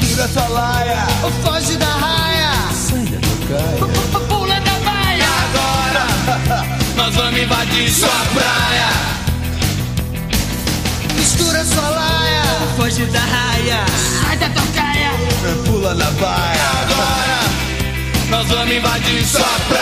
Mistura sua laia, ou foge da raia. Sai da tocaia. Pula da baia. Agora, nós vamos invadir sua praia. Mistura sua laia, ou foge da raia. Sai da tocaia. Pula na baia. Agora, nós vamos invadir sua praia.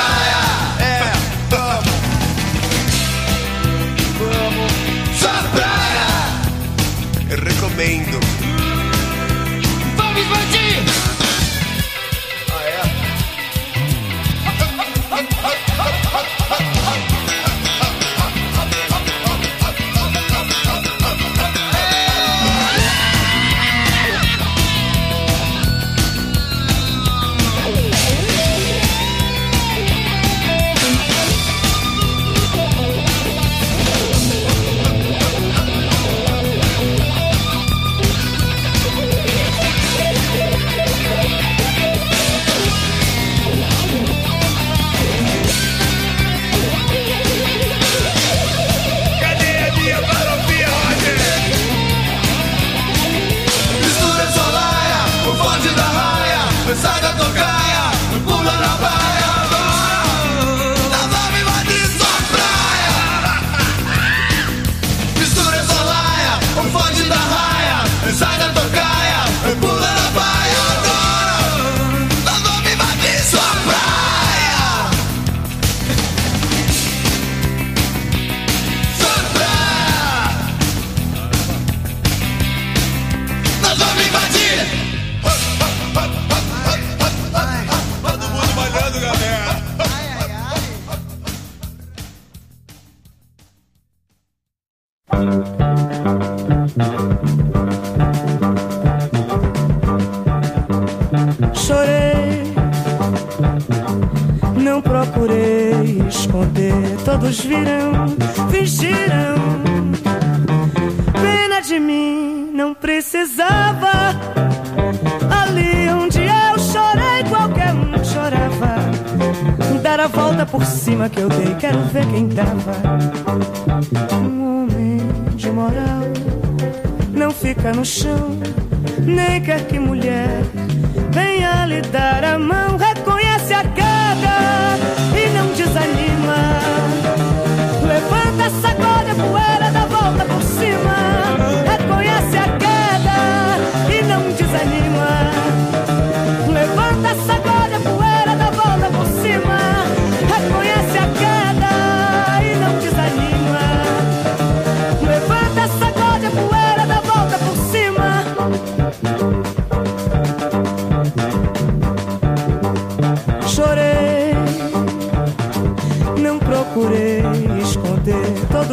Cima que eu dei, quero ver quem dava. Um homem de moral não fica no chão, nem quer que mulher venha lhe dar a mão. Reconhece a queda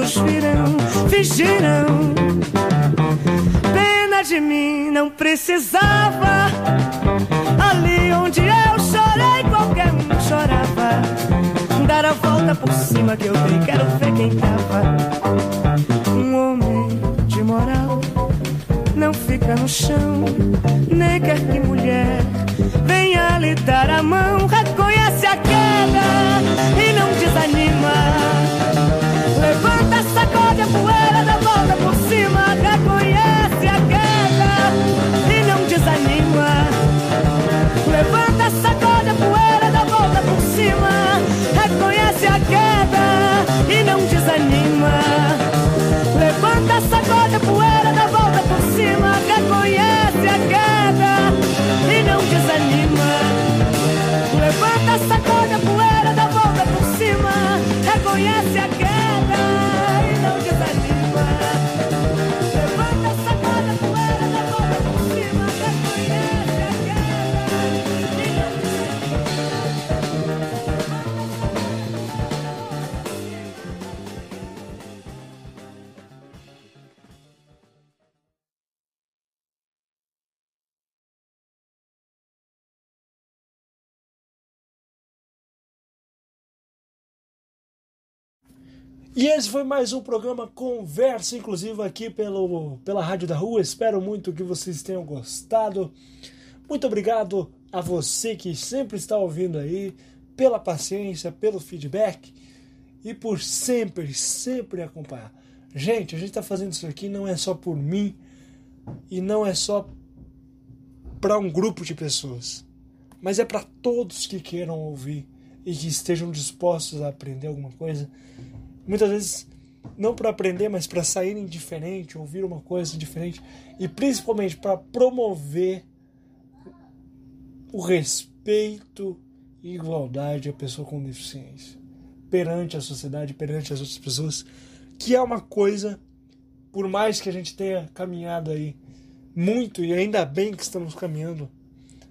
Todos viram, fingiram. Pena de mim, não precisava. Ali onde eu chorei, qualquer um chorava. Dar a volta por cima que eu dei, quero ver quem tava. Um homem de moral não fica no chão, nem quer que mulher venha lhe dar a mão. Reconhece a queda e não desanima. Levanta, sacode a poeira, dá volta por cima. Reconhece a queda e não desanima. Levanta, sacode a poeira, dá volta por cima. Reconhece a queda e não desanima. Levanta, sacode a poeira, E esse foi mais um programa Conversa Inclusiva aqui pelo, pela Rádio da Rua. Espero muito que vocês tenham gostado. Muito obrigado a você que sempre está ouvindo aí, pela paciência, pelo feedback e por sempre, sempre acompanhar. Gente, a gente está fazendo isso aqui não é só por mim e não é só para um grupo de pessoas, mas é para todos que queiram ouvir e que estejam dispostos a aprender alguma coisa. Muitas vezes não para aprender, mas para saírem diferente, ouvir uma coisa diferente e principalmente para promover o respeito e igualdade à pessoa com deficiência perante a sociedade, perante as outras pessoas, que é uma coisa, por mais que a gente tenha caminhado aí muito e ainda bem que estamos caminhando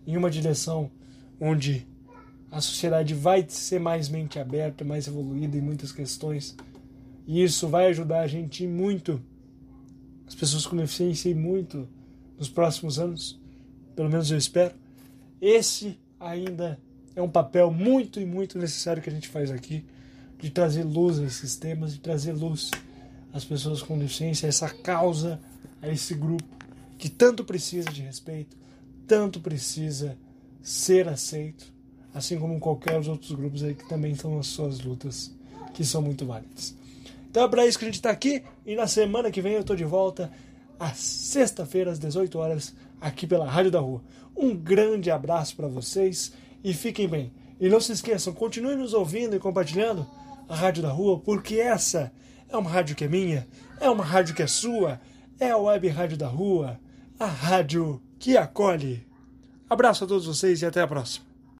em uma direção onde a sociedade vai ser mais mente aberta, mais evoluída em muitas questões e isso vai ajudar a gente muito, as pessoas com deficiência, e muito nos próximos anos. Pelo menos eu espero. Esse ainda é um papel muito e muito necessário que a gente faz aqui, de trazer luz a esses temas, de trazer luz às pessoas com deficiência, a essa causa, a esse grupo que tanto precisa de respeito, tanto precisa ser aceito, assim como qualquer outros grupos aí que também estão nas suas lutas, que são muito válidas. Então é para isso que a gente está aqui e na semana que vem eu estou de volta às sexta-feira às 18 horas aqui pela Rádio da Rua. Um grande abraço para vocês e fiquem bem. E não se esqueçam, continuem nos ouvindo e compartilhando a Rádio da Rua, porque essa é uma rádio que é minha, é uma rádio que é sua, é a Web Rádio da Rua, a rádio que acolhe. Abraço a todos vocês e até a próxima.